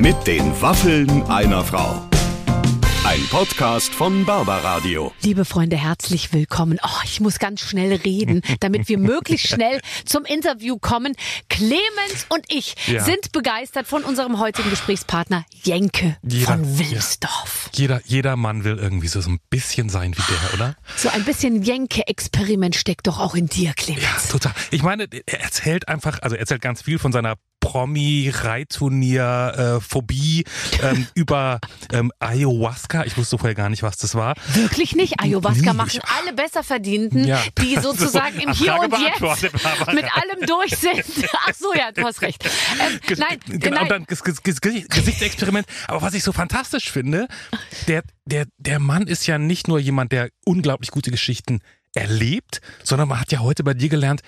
Mit den Waffeln einer Frau. Ein Podcast von Barbaradio. Liebe Freunde, herzlich willkommen. Oh, ich muss ganz schnell reden, damit wir möglichst schnell zum Interview kommen. Clemens und ich Ja. sind begeistert von unserem heutigen Gesprächspartner Jenke Jeder- von Wilsdorf. Jeder, jeder Mann will irgendwie so, so ein bisschen sein wie der, oder? So ein bisschen Jenke-Experiment steckt doch auch in dir, Clemens. Ja, total. Ich meine, er erzählt einfach, also er erzählt ganz viel von seiner Promi-Reitturnier-Phobie ähm, über ähm, Ayahuasca. Ich wusste vorher gar nicht, was das war. Wirklich nicht? Ayahuasca machen alle Besserverdienten, Ja. die sozusagen So, im Hier Frage und Jetzt Barbara. mit allem durch sind. Ach so, ja, du hast recht. Ähm, Ges- nein, genau, nein. und dann Ges- Ges- Gesichtsexperiment. Aber was ich so fantastisch finde, der, der, der Mann ist ja nicht nur jemand, der unglaublich gute Geschichten erlebt, sondern man hat ja heute bei dir gelernt,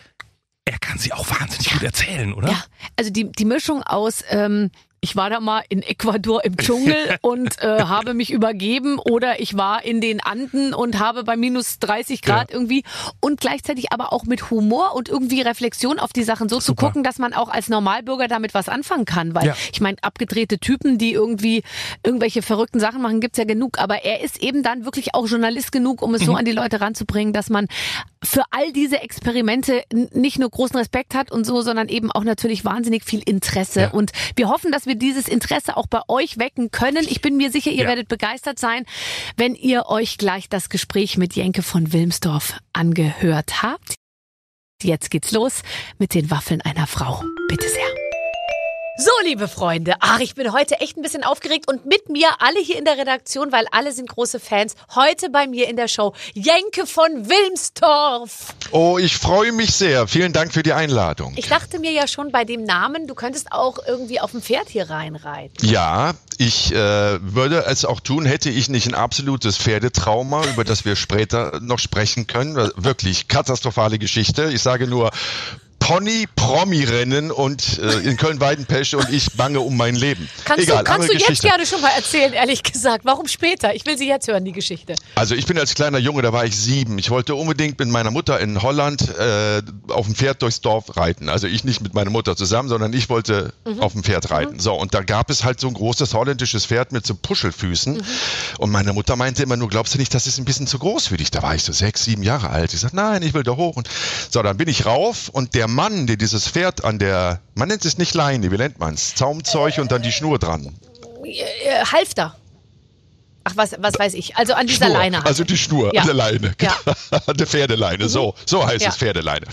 er kann sie auch wahnsinnig gut erzählen, oder? Ja, also die, die Mischung aus, ähm, ich war da mal in Ecuador im Dschungel und äh, habe mich übergeben oder ich war in den Anden und habe bei minus 30 Grad Ja. irgendwie und gleichzeitig aber auch mit Humor und irgendwie Reflexion auf die Sachen so zu Super. gucken, dass man auch als Normalbürger damit was anfangen kann. Weil Ja. ich meine, abgedrehte Typen, die irgendwie irgendwelche verrückten Sachen machen, gibt's ja genug. Aber er ist eben dann wirklich auch Journalist genug, um es so an die Leute ranzubringen, dass man für all diese Experimente nicht nur großen Respekt hat und so, sondern eben auch natürlich wahnsinnig viel Interesse. Ja. Und wir hoffen, dass wir dieses Interesse auch bei euch wecken können. Ich bin mir sicher, ihr Ja. werdet begeistert sein, wenn ihr euch gleich das Gespräch mit Jenke von Wilmsdorf angehört habt. Jetzt geht's los mit den Waffeln einer Frau. Bitte sehr. So, liebe Freunde, ach, ich bin heute echt ein bisschen aufgeregt und mit mir alle hier in der Redaktion, weil alle sind große Fans. Heute bei mir in der Show Jenke von Wilmsdorf. Oh, ich freue mich sehr. Vielen Dank für die Einladung. Ich dachte mir ja schon bei dem Namen, du könntest auch irgendwie auf dem Pferd hier reinreiten. Ja, ich äh, würde es auch tun, hätte ich nicht ein absolutes Pferdetrauma, über das wir später noch sprechen können. Wirklich katastrophale Geschichte. Ich sage nur Pony, Promi-Rennen und äh, in Köln-Weidenpesche und ich bange um mein Leben. Kannst Egal, du, kannst du jetzt Geschichte. gerne schon mal erzählen, ehrlich gesagt. Warum später? Ich will sie jetzt hören, die Geschichte. Also ich bin als kleiner Junge, da war ich sieben. Ich wollte unbedingt mit meiner Mutter in Holland äh, auf dem Pferd durchs Dorf reiten. Also ich nicht mit meiner Mutter zusammen, sondern ich wollte auf dem Pferd reiten. So, und da gab es halt so ein großes holländisches Pferd mit so Puschelfüßen. Und meine Mutter meinte immer nur, glaubst du nicht, das ist ein bisschen zu groß für dich? Da war ich so sechs, sieben Jahre alt. Ich sagte, nein, ich will da hoch. Und so, dann bin ich rauf und der Mann, der dieses Pferd an der, man nennt es nicht Leine, wie nennt man es? Zaumzeug und dann die Schnur dran. Äh, Halfter. Ach, was, was weiß ich. Also an dieser Schnur, Leine. halt. Also die Schnur, Ja. an der Leine. Ja. An der Pferdeleine, so, so heißt Ja. es Pferdeleine.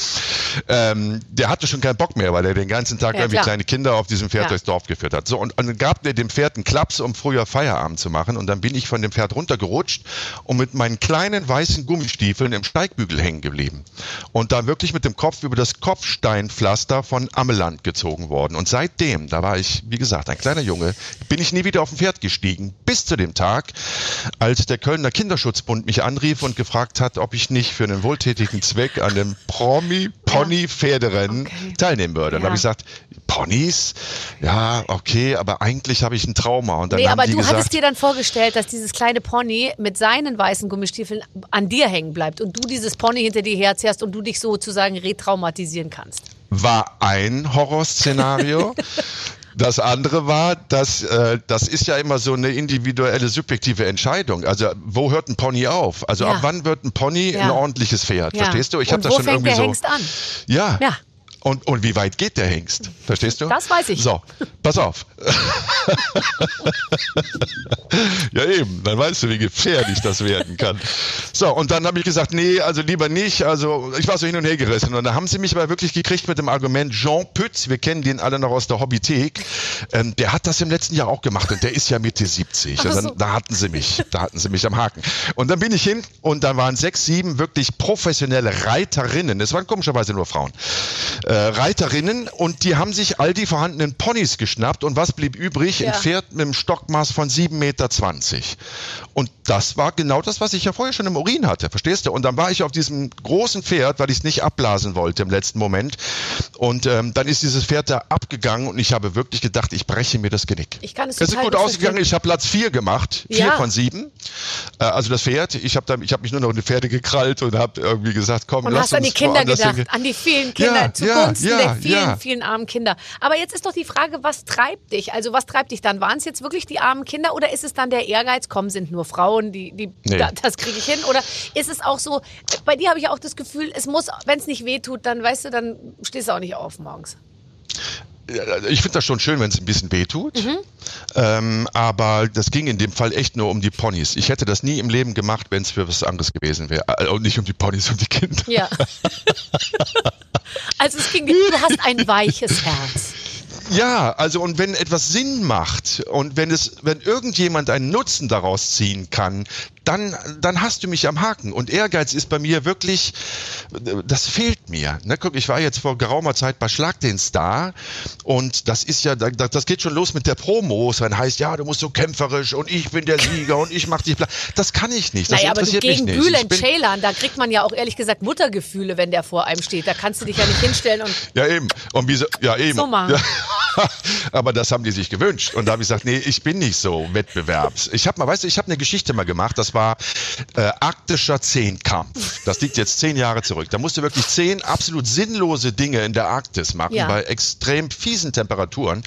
Ähm, der hatte schon keinen Bock mehr, weil er den ganzen Tag Ja, irgendwie klar. kleine Kinder auf diesem Pferd durchs Dorf geführt hat. So, und, und dann gab der dem Pferd einen Klaps, um früher Feierabend zu machen. Und dann bin ich von dem Pferd runtergerutscht und mit meinen kleinen weißen Gummistiefeln im Steigbügel hängen geblieben. Und da wirklich mit dem Kopf über das Kopfsteinpflaster von Ammeland gezogen worden. Und seitdem, da war ich, wie gesagt, ein kleiner Junge, bin ich nie wieder auf dem Pferd gestiegen. Bis zu dem Tag, als der Kölner Kinderschutzbund mich anrief und gefragt hat, ob ich nicht für einen wohltätigen Zweck an dem Promi-Pony-Pferderennen Okay. teilnehmen würde. Ja. da habe ich gesagt, Ponys? Ja, okay, aber eigentlich habe ich ein Trauma. Und dann Nee, aber du gesagt, hattest dir dann vorgestellt, dass dieses kleine Pony mit seinen weißen Gummistiefeln an dir hängen bleibt und du dieses Pony hinter dir herzerrst und du dich sozusagen retraumatisieren kannst. war ein Horrorszenario. Das andere war, dass äh, das ist ja immer so eine individuelle, subjektive Entscheidung. Also wo hört ein Pony auf? Also Ja. ab wann wird ein Pony Ja. ein ordentliches Pferd? Ja. Verstehst du? Ich habe das schon fängt irgendwie der so. Hengst an? Ja. Ja. Und, und wie weit geht der Hengst? Verstehst du? Das weiß ich. So, pass auf. ja eben, dann weißt du, wie gefährlich das werden kann. So, und dann habe ich gesagt, nee, also lieber nicht. Also ich war so hin und her gerissen. Und da haben sie mich aber wirklich gekriegt mit dem Argument, Jean Pütz, wir kennen den alle noch aus der Hobbythek, ähm, der hat das im letzten Jahr auch gemacht und der ist ja Mitte 70. Und Ach dann, so. da hatten sie mich, da hatten sie mich am Haken. Und dann bin ich hin und da waren sechs, sieben wirklich professionelle Reiterinnen. Es waren komischerweise nur Frauen äh, Reiterinnen und die haben sich all die vorhandenen Ponys geschnappt und was blieb übrig? Ja. Ein Pferd mit einem Stockmaß von 7,20 Meter. Und das war genau das, was ich ja vorher schon im Urin hatte, verstehst du? Und dann war ich auf diesem großen Pferd, weil ich es nicht abblasen wollte im letzten Moment. Und ähm, dann ist dieses Pferd da abgegangen und ich habe wirklich gedacht, ich breche mir das Genick. Ich kann es Es ist gut ausgegangen. verstehen. Ich habe Platz vier gemacht, vier Ja. von sieben. Äh, also das Pferd. Ich habe hab mich nur noch in die Pferde gekrallt und habe irgendwie gesagt, komm, Und lass hast an die uns Kinder gedacht, hingehen. an die vielen Kinder, Ja, zu ja. zugunsten ja, der vielen, ja. vielen armen Kinder. Aber jetzt ist doch die Frage, was treibt dich? Also was treibt dich dann? Waren es jetzt wirklich die armen Kinder oder ist es dann der Ehrgeiz? Komm, sind nur Frauen, die, die Nee. da, das kriege ich hin? Oder ist es auch so? Bei dir habe ich auch das Gefühl, es muss, wenn es nicht wehtut, dann weißt du, dann stehst du auch nicht auf morgens. Ja, Ich finde das schon schön, wenn es ein bisschen weh tut. Mhm. Ähm, aber das ging in dem Fall echt nur um die Ponys. Ich hätte das nie im Leben gemacht, wenn es für was anderes gewesen wäre. Äh, Und nicht um die Ponys, um die Kinder. Ja. also es ging, du hast ein weiches Herz. Ja, also und wenn etwas Sinn macht und wenn es, wenn irgendjemand einen Nutzen daraus ziehen kann, dann, dann hast du mich am Haken. Und Ehrgeiz ist bei mir wirklich, das fehlt mir. Ne, guck, ich war jetzt vor geraumer Zeit bei Schlag den Star und das ist ja, da- das geht schon los mit der Promo. Dann heißt, ja, du musst so kämpferisch und ich bin der Sieger und ich mach dich bla. Das kann ich nicht. Das Naja, aber du interessiert gegen mich nicht. Ich Bülent Ceylan, da kriegt man ja auch ehrlich gesagt Muttergefühle, wenn der vor einem steht. Da kannst du dich ja nicht hinstellen und Ja, eben. Und wie so, ja, eben. So mal. Ja. Aber das haben die sich gewünscht. Und da habe ich gesagt, nee, ich bin nicht so wettbewerbs. Ich habe mal, weißt du, ich habe eine Geschichte mal gemacht, das war äh, arktischer Zehnkampf. Das liegt jetzt zehn Jahre zurück. Da musste wirklich zehn absolut sinnlose Dinge in der Arktis machen, Ja. bei extrem fiesen Temperaturen.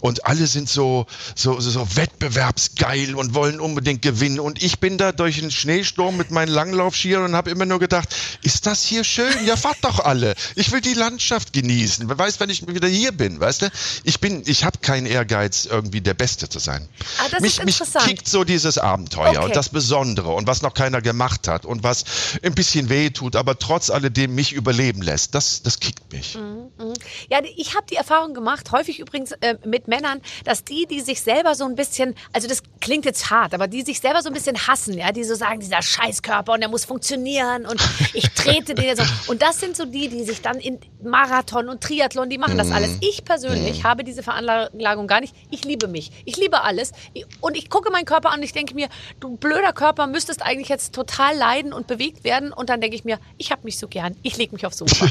Und alle sind so, so, so, so wettbewerbsgeil und wollen unbedingt gewinnen. Und ich bin da durch einen Schneesturm mit meinen Langlaufskiern und habe immer nur gedacht, ist das hier schön? Ja, fahrt doch alle. Ich will die Landschaft genießen. Wer weiß, wenn ich wieder hier bin, weißt du? Ich bin, ich habe keinen Ehrgeiz, irgendwie der Beste zu sein. Ah, das mich, ist mich interessant. kickt so dieses Abenteuer Okay. und das Besondere und was noch keiner gemacht hat und was ein bisschen weh tut, aber trotz alledem mich überleben lässt. Das, das kickt mich. Mhm. Ja, ich habe die Erfahrung gemacht, häufig übrigens äh, mit Männern, dass die, die sich selber so ein bisschen, also das klingt jetzt hart, aber die sich selber so ein bisschen hassen, ja, die so sagen, dieser Scheißkörper und der muss funktionieren und ich trete den jetzt. so. Und das sind so die, die sich dann in Marathon und Triathlon, die machen das alles. Ich persönlich habe diese Veranlagung gar nicht. Ich liebe mich. Ich liebe alles. Und ich gucke meinen Körper an und ich denke mir, du blöder Körper, müsstest eigentlich jetzt total leiden und bewegt werden. Und dann denke ich mir, ich habe mich so gern. Ich lege mich aufs Sofa.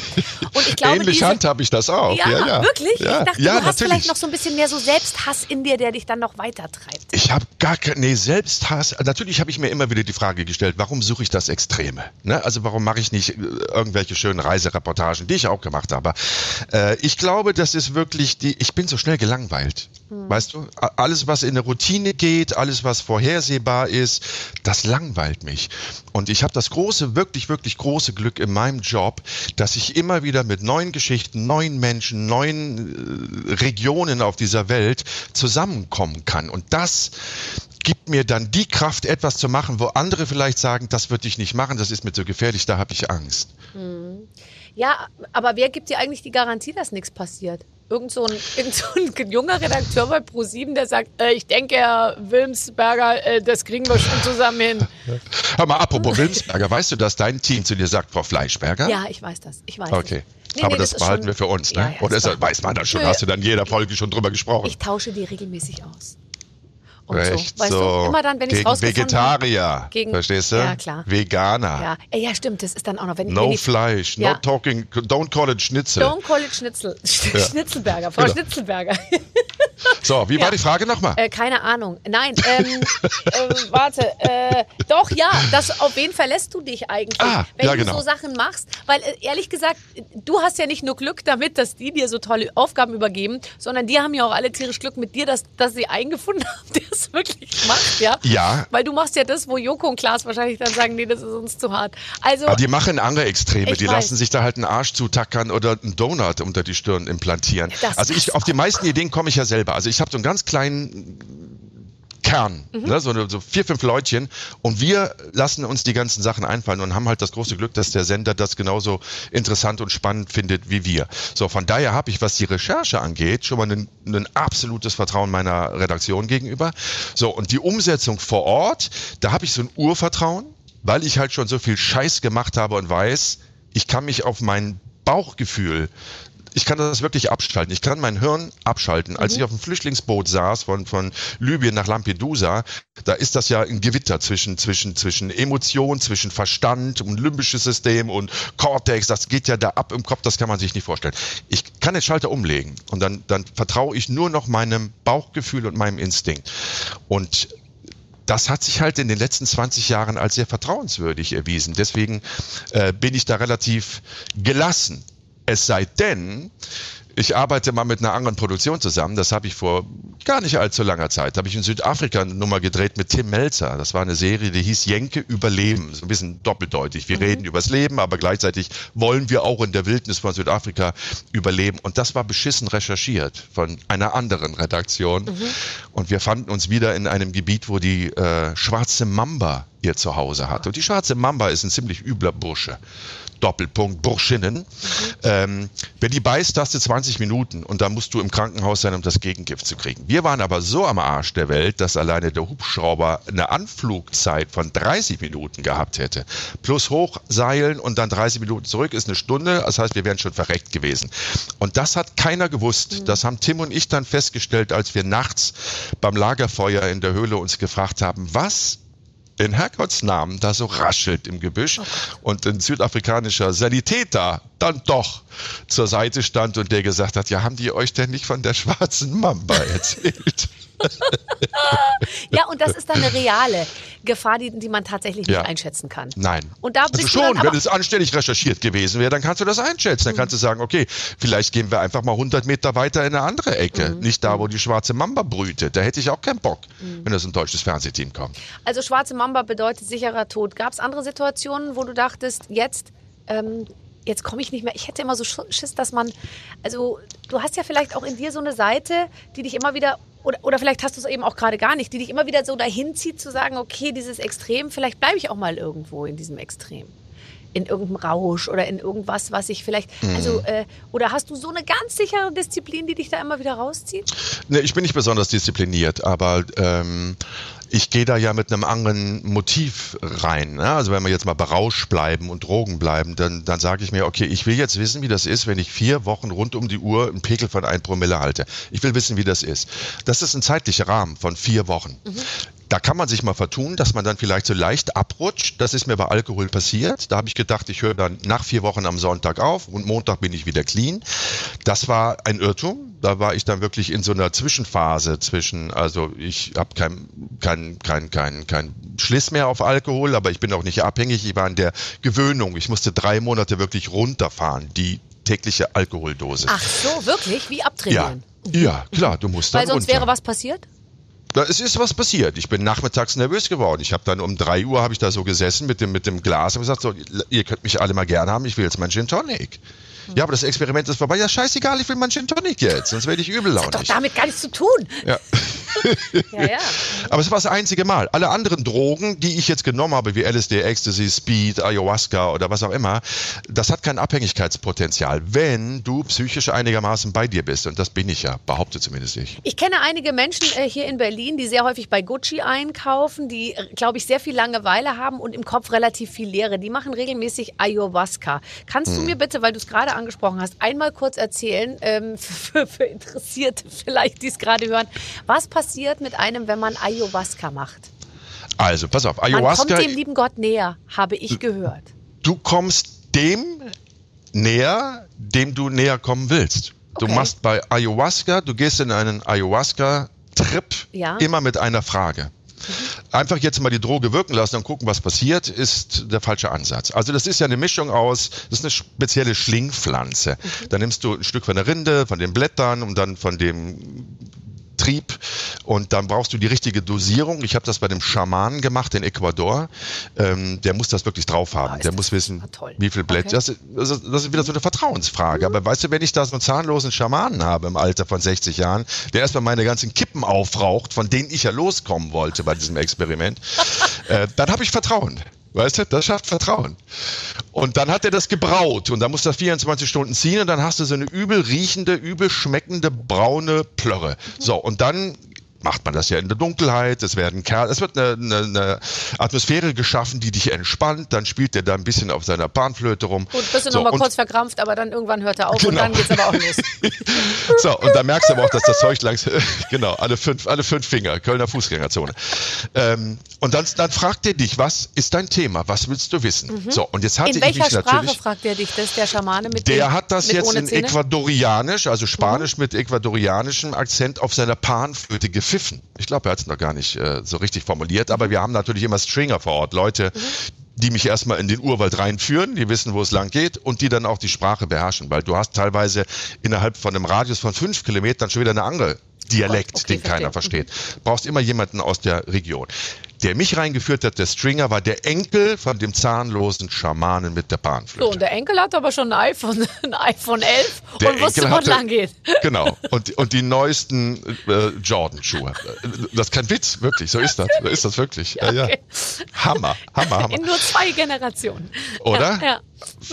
Und ich glaube, Ähnlich handhabe ich das auch. ja, Ja, ja. wirklich? Ja, ich dachte, ja, du hast natürlich. vielleicht noch so ein bisschen mehr so Selbsthass in dir, der dich dann noch weiter treibt. Ich habe gar keine, nee, Selbsthass. Natürlich habe ich mir immer wieder die Frage gestellt, warum suche ich das Extreme? Ne? Also warum mache ich nicht äh, irgendwelche schönen Reisereportagen, die ich auch gemacht habe? Äh, ich glaube, das ist wirklich die, ich bin so schnell gelangweilt. Weißt du, alles, was in eine Routine geht, alles, was vorhersehbar ist, das langweilt mich. Und ich habe das große, wirklich, wirklich große Glück in meinem Job, dass ich immer wieder mit neuen Geschichten, neuen Menschen, neuen äh, Regionen auf dieser Welt zusammenkommen kann. Und das gibt mir dann die Kraft, etwas zu machen, wo andere vielleicht sagen, das würde ich nicht machen, das ist mir zu gefährlich, da habe ich Angst. Ja, aber wer gibt dir eigentlich die Garantie, dass nichts passiert? Irgend so ein, irgend so ein junger Redakteur bei ProSieben, der sagt, äh, ich denke, Herr Wilmsberger, äh, das kriegen wir schon zusammen hin. Hör mal, apropos Wilmsberger, weißt du, dass dein Team zu dir sagt, Frau Fleischberger? Ja, ich weiß das. Ich weiß Okay. das. Nee, Aber nee, das, ist behalten schon- wir für uns, ne? Ja, ja, Oder ist weiß man das schon? Nö. Hast du dann jeder Folge schon drüber gesprochen? Ich tausche die regelmäßig aus. Und Echt so. Weißt so. du, immer dann, wenn ich rausgefunden Vegetarier, Gegen, verstehst du? Ja, klar. Veganer. Ja. Ja, stimmt, das ist dann auch noch, wenn, wenn No die, Fleisch, Ja. no talking, don't call it Schnitzel. Don't call it Schnitzel. Ja. Schnitzelberger, Frau Genau. Schnitzelberger. So, wie war die Frage nochmal? Äh, keine Ahnung. Nein, ähm, äh, warte. Äh, doch, ja, das, auf wen verlässt du dich eigentlich, Ah, wenn ja, du genau. so Sachen machst? Weil äh, ehrlich gesagt, du hast ja nicht nur Glück damit, dass die dir so tolle Aufgaben übergeben, sondern die haben ja auch alle tierisch Glück mit dir, dass, dass sie einen gefunden haben, der es wirklich macht, ja? Ja. Weil du machst ja das, wo Joko und Klaas wahrscheinlich dann sagen, nee, das ist uns zu hart. Also, Aber die machen andere Extreme. Die weiß. lassen sich da halt einen Arsch zutackern oder einen Donut unter die Stirn implantieren. Das also ich, auf die meisten Ideen komme ich ja selber. Also ich habe so einen ganz kleinen Kern, Mhm. ne, so, so vier, fünf Leutchen und wir lassen uns die ganzen Sachen einfallen und haben halt das große Glück, dass der Sender das genauso interessant und spannend findet wie wir. So, von daher habe ich, was die Recherche angeht, schon mal ein, ein absolutes Vertrauen meiner Redaktion gegenüber. So, und die Umsetzung vor Ort, da habe ich so ein Urvertrauen, weil ich halt schon so viel Scheiß gemacht habe und weiß, ich kann mich auf mein Bauchgefühl ich kann das wirklich abschalten. Ich kann mein Hirn abschalten. Als ich auf dem Flüchtlingsboot saß von, von Libyen nach Lampedusa, da ist das ja ein Gewitter zwischen, zwischen, zwischen Emotion, zwischen Verstand und limbisches System und Cortex. Das geht ja da ab im Kopf, das kann man sich nicht vorstellen. Ich kann den Schalter umlegen und dann, dann vertraue ich nur noch meinem Bauchgefühl und meinem Instinkt. Und das hat sich halt in den letzten 20 Jahren als sehr vertrauenswürdig erwiesen. Deswegen äh, bin ich da relativ gelassen Es sei denn, ich arbeite mal mit einer anderen Produktion zusammen. Das habe ich vor gar nicht allzu langer Zeit. Da habe ich in Südafrika eine Nummer gedreht mit Tim Melzer. Das war eine Serie, die hieß Jenke Überleben. So ein bisschen doppeldeutig. Wir mhm. reden übers Leben, aber gleichzeitig wollen wir auch in der Wildnis von Südafrika überleben. Und das war beschissen recherchiert von einer anderen Redaktion. Mhm. Und wir fanden uns wieder in einem Gebiet, wo die äh, schwarze Mamba ihr Zuhause hat. Und die schwarze Mamba ist ein ziemlich übler Bursche. Doppelpunkt Burschinnen. Mhm. Ähm, wenn die beißt, hast du 20 Minuten und dann musst du im Krankenhaus sein, um das Gegengift zu kriegen. Wir waren aber so am Arsch der Welt, dass alleine der Hubschrauber eine Anflugzeit von 30 Minuten gehabt hätte. Plus hochseilen und dann 30 Minuten zurück ist eine Stunde. Das heißt, wir wären schon verreckt gewesen. Und das hat keiner gewusst. Mhm. Das haben Tim und ich dann festgestellt, als wir nachts beim Lagerfeuer in der Höhle uns gefragt haben, was in Herrgotts Namen da so raschelt im Gebüsch und ein südafrikanischer Sanitäter dann doch zur Seite stand und der gesagt hat, ja, haben die euch denn nicht von der schwarzen Mamba erzählt? ja, und das ist dann eine reale Gefahr, die, die man tatsächlich nicht ja. einschätzen kann. Nein. Und da also schon, wenn es anständig recherchiert gewesen wäre, dann kannst du das einschätzen. Dann mhm. kannst du sagen, okay, vielleicht gehen wir einfach mal 100 Meter weiter in eine andere Ecke. Mhm. Nicht da, wo die schwarze Mamba brütet. Da hätte ich auch keinen Bock, mhm. wenn das ein deutsches Fernsehteam kommt. Also schwarze Mamba bedeutet sicherer Tod. Gab es andere Situationen, wo du dachtest, jetzt ähm, jetzt komme ich nicht mehr. Ich hätte immer so Schiss, dass man, also du hast ja vielleicht auch in dir so eine Seite, die dich immer wieder oder, oder vielleicht hast du es eben auch gerade gar nicht, die dich immer wieder so dahin zieht, zu sagen, okay, dieses Extrem, vielleicht bleibe ich auch mal irgendwo in diesem Extrem. In irgendeinem Rausch oder in irgendwas, was ich vielleicht. Mhm. Also, äh, oder hast du so eine ganz sichere Disziplin, die dich da immer wieder rauszieht? Nee, ich bin nicht besonders diszipliniert, aber ähm, ich gehe da ja mit einem anderen Motiv rein. Ne? Also wenn wir jetzt mal berauscht bleiben und Drogen bleiben, dann, dann sage ich mir, okay, ich will jetzt wissen, wie das ist, wenn ich vier Wochen rund um die Uhr einen Pegel von 1 Promille halte. Ich will wissen, wie das ist. Das ist ein zeitlicher Rahmen von vier Wochen. Mhm. Da kann man sich mal vertun, dass man dann vielleicht so leicht abrutscht. Das ist mir bei Alkohol passiert. Da habe ich gedacht, ich höre dann nach vier Wochen am Sonntag auf und Montag bin ich wieder clean. Das war ein Irrtum. Da war ich dann wirklich in so einer Zwischenphase zwischen, also ich habe kein, kein, kein, kein, kein Schliss mehr auf Alkohol, aber ich bin auch nicht abhängig. Ich war in der Gewöhnung. Ich musste drei Monate wirklich runterfahren, die tägliche Alkoholdose. Ach so, wirklich? Wie abtrainieren? Ja, ja klar, du musst Weil sonst runter. wäre was passiert? Da, es ist was passiert. Ich bin nachmittags nervös geworden. Ich habe dann um drei Uhr habe ich da so gesessen mit dem, mit dem Glas und gesagt, so, ihr könnt mich alle mal gerne haben, ich will jetzt mein Gin Tonic. Ja, aber das Experiment ist vorbei. Ja, scheißegal, ich will mein Gin Tonic jetzt, sonst werde ich übel launig. Das hat doch damit gar nichts zu tun. Ja. ja, ja. Aber es war das einzige Mal. Alle anderen Drogen, die ich jetzt genommen habe, wie LSD, Ecstasy, Speed, Ayahuasca oder was auch immer, das hat kein Abhängigkeitspotenzial, wenn du psychisch einigermaßen bei dir bist. Und das bin ich ja, behaupte zumindest ich. Ich kenne einige Menschen äh, hier in Berlin, die sehr häufig bei Gucci einkaufen, die, äh, glaube ich, sehr viel Langeweile haben und im Kopf relativ viel Leere. Die machen regelmäßig Ayahuasca. Kannst hm. du mir bitte, weil du es gerade angesprochen hast, einmal kurz erzählen, ähm, für, für Interessierte vielleicht, die es gerade hören, was passiert mit einem, wenn man Ayahuasca macht? Also, pass auf, Ayahuasca. Man kommt dem lieben Gott näher, habe ich gehört. Du kommst dem näher, dem du näher kommen willst. Okay. Du machst bei Ayahuasca, du gehst in einen Ayahuasca-Trip ja. immer mit einer Frage. Einfach jetzt mal die Droge wirken lassen und gucken, was passiert, ist der falsche Ansatz. Also das ist ja eine Mischung aus, das ist eine spezielle Schlingpflanze. Mhm. Da nimmst du ein Stück von der Rinde, von den Blättern und dann von dem Trieb und dann brauchst du die richtige Dosierung. Ich habe das bei dem Schamanen gemacht in Ecuador. Ähm, der muss das wirklich drauf haben. Ah, der muss wissen, wie viel Blätter. Okay. Das, das, das, ist wieder so eine Vertrauensfrage. Mhm. Aber weißt du, wenn ich da so einen zahnlosen Schamanen habe im Alter von 60 Jahren, der erstmal meine ganzen Kippen aufraucht, von denen ich ja loskommen wollte bei diesem Experiment, äh, dann habe ich Vertrauen. Weißt du, das schafft Vertrauen. Und dann hat er das gebraut und dann muss das 24 Stunden ziehen und dann hast du so eine übel riechende, übel schmeckende braune Plörre. So, und dann macht man das ja in der Dunkelheit, es werden Kerl, es wird eine, eine, eine, Atmosphäre geschaffen, die dich entspannt, dann spielt er da ein bisschen auf seiner Panflöte rum. Gut, bist du so, nochmal kurz verkrampft, aber dann irgendwann hört er auf genau. und dann geht's aber auch los. so, und dann merkst du aber auch, dass das Zeug langsam, genau, alle fünf, alle fünf Finger, Kölner Fußgängerzone. Ähm, und dann, dann fragt er dich, was ist dein Thema, was willst du wissen? Mhm. So, und jetzt hatte in ich mich Sprache natürlich. fragt er dich das, der Schamane mit Der dem, hat das jetzt in? Ecuadorianisch, also Spanisch mhm. mit ecuadorianischem Akzent auf seiner Panflöte gepfiffen. Ich glaube, er hat es noch gar nicht äh, so richtig formuliert, aber wir haben natürlich immer Stringer vor Ort, Leute, mhm die mich erstmal in den Urwald reinführen, die wissen, wo es lang geht und die dann auch die Sprache beherrschen, weil du hast teilweise innerhalb von einem Radius von fünf Kilometern schon wieder eine andere Dialekt, Okay, den keiner verstehe. versteht. Brauchst immer jemanden aus der Region. Der mich reingeführt hat, der Stringer, war der Enkel von dem zahnlosen Schamanen mit der Panflöte. So, und der Enkel hat aber schon ein iPhone, ein iPhone 11 Der und wusste, Enkel wo es hatte- lang geht. Genau. Und, und die neuesten äh, Jordan-Schuhe. Das ist kein Witz, wirklich. So ist das. So ist das wirklich. Ja, ja. okay. Hammer, Hammer, Hammer. In nur zwei Generationen. Oder? Ja, ja.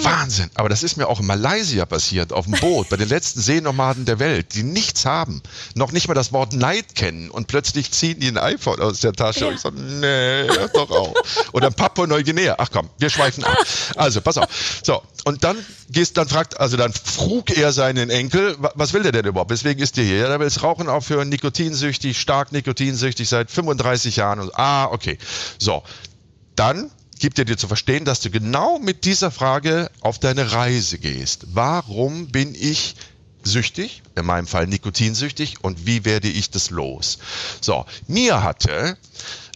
Wahnsinn. Aber das ist mir auch in Malaysia passiert, auf dem Boot, bei den letzten Seenomaden der Welt, die nichts haben, noch nicht mal das Wort Neid kennen und plötzlich ziehen die ein iPhone aus der Tasche Ja. und ich so, nee, hör doch auf. Oder Papua-Neuguinea. Ach komm, wir schweifen ab. Also, pass auf. So, und dann gehst, dann fragt, also dann frug er seinen Enkel, wa- was will der denn überhaupt? Weswegen ist der hier? Ja, der will das Rauchen aufhören, nikotinsüchtig, stark nikotinsüchtig seit 35 Jahren. Und, ah, okay. So, dann gibt er dir zu verstehen, dass du genau mit dieser Frage auf deine Reise gehst. Warum bin ich süchtig, in meinem Fall nikotinsüchtig und wie werde ich das los? So, mir hatte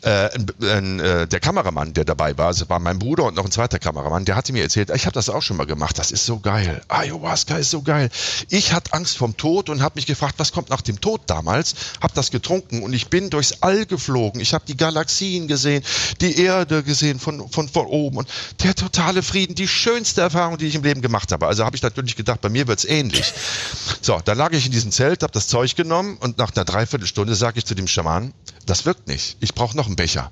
äh, äh, der Kameramann, der dabei war, also war mein Bruder und noch ein zweiter Kameramann, der hatte mir erzählt, ich habe das auch schon mal gemacht, das ist so geil. Ayahuasca ist so geil. Ich hatte Angst vom Tod und habe mich gefragt, was kommt nach dem Tod damals? Habe das getrunken und ich bin durchs All geflogen. Ich habe die Galaxien gesehen, die Erde gesehen von, von, von oben und der totale Frieden, die schönste Erfahrung, die ich im Leben gemacht habe. Also habe ich natürlich gedacht, bei mir wird's ähnlich. So, dann lag ich in diesem Zelt, habe das Zeug genommen und nach einer Dreiviertelstunde sage ich zu dem Schaman, das wirkt nicht. Ich brauche noch einen Becher.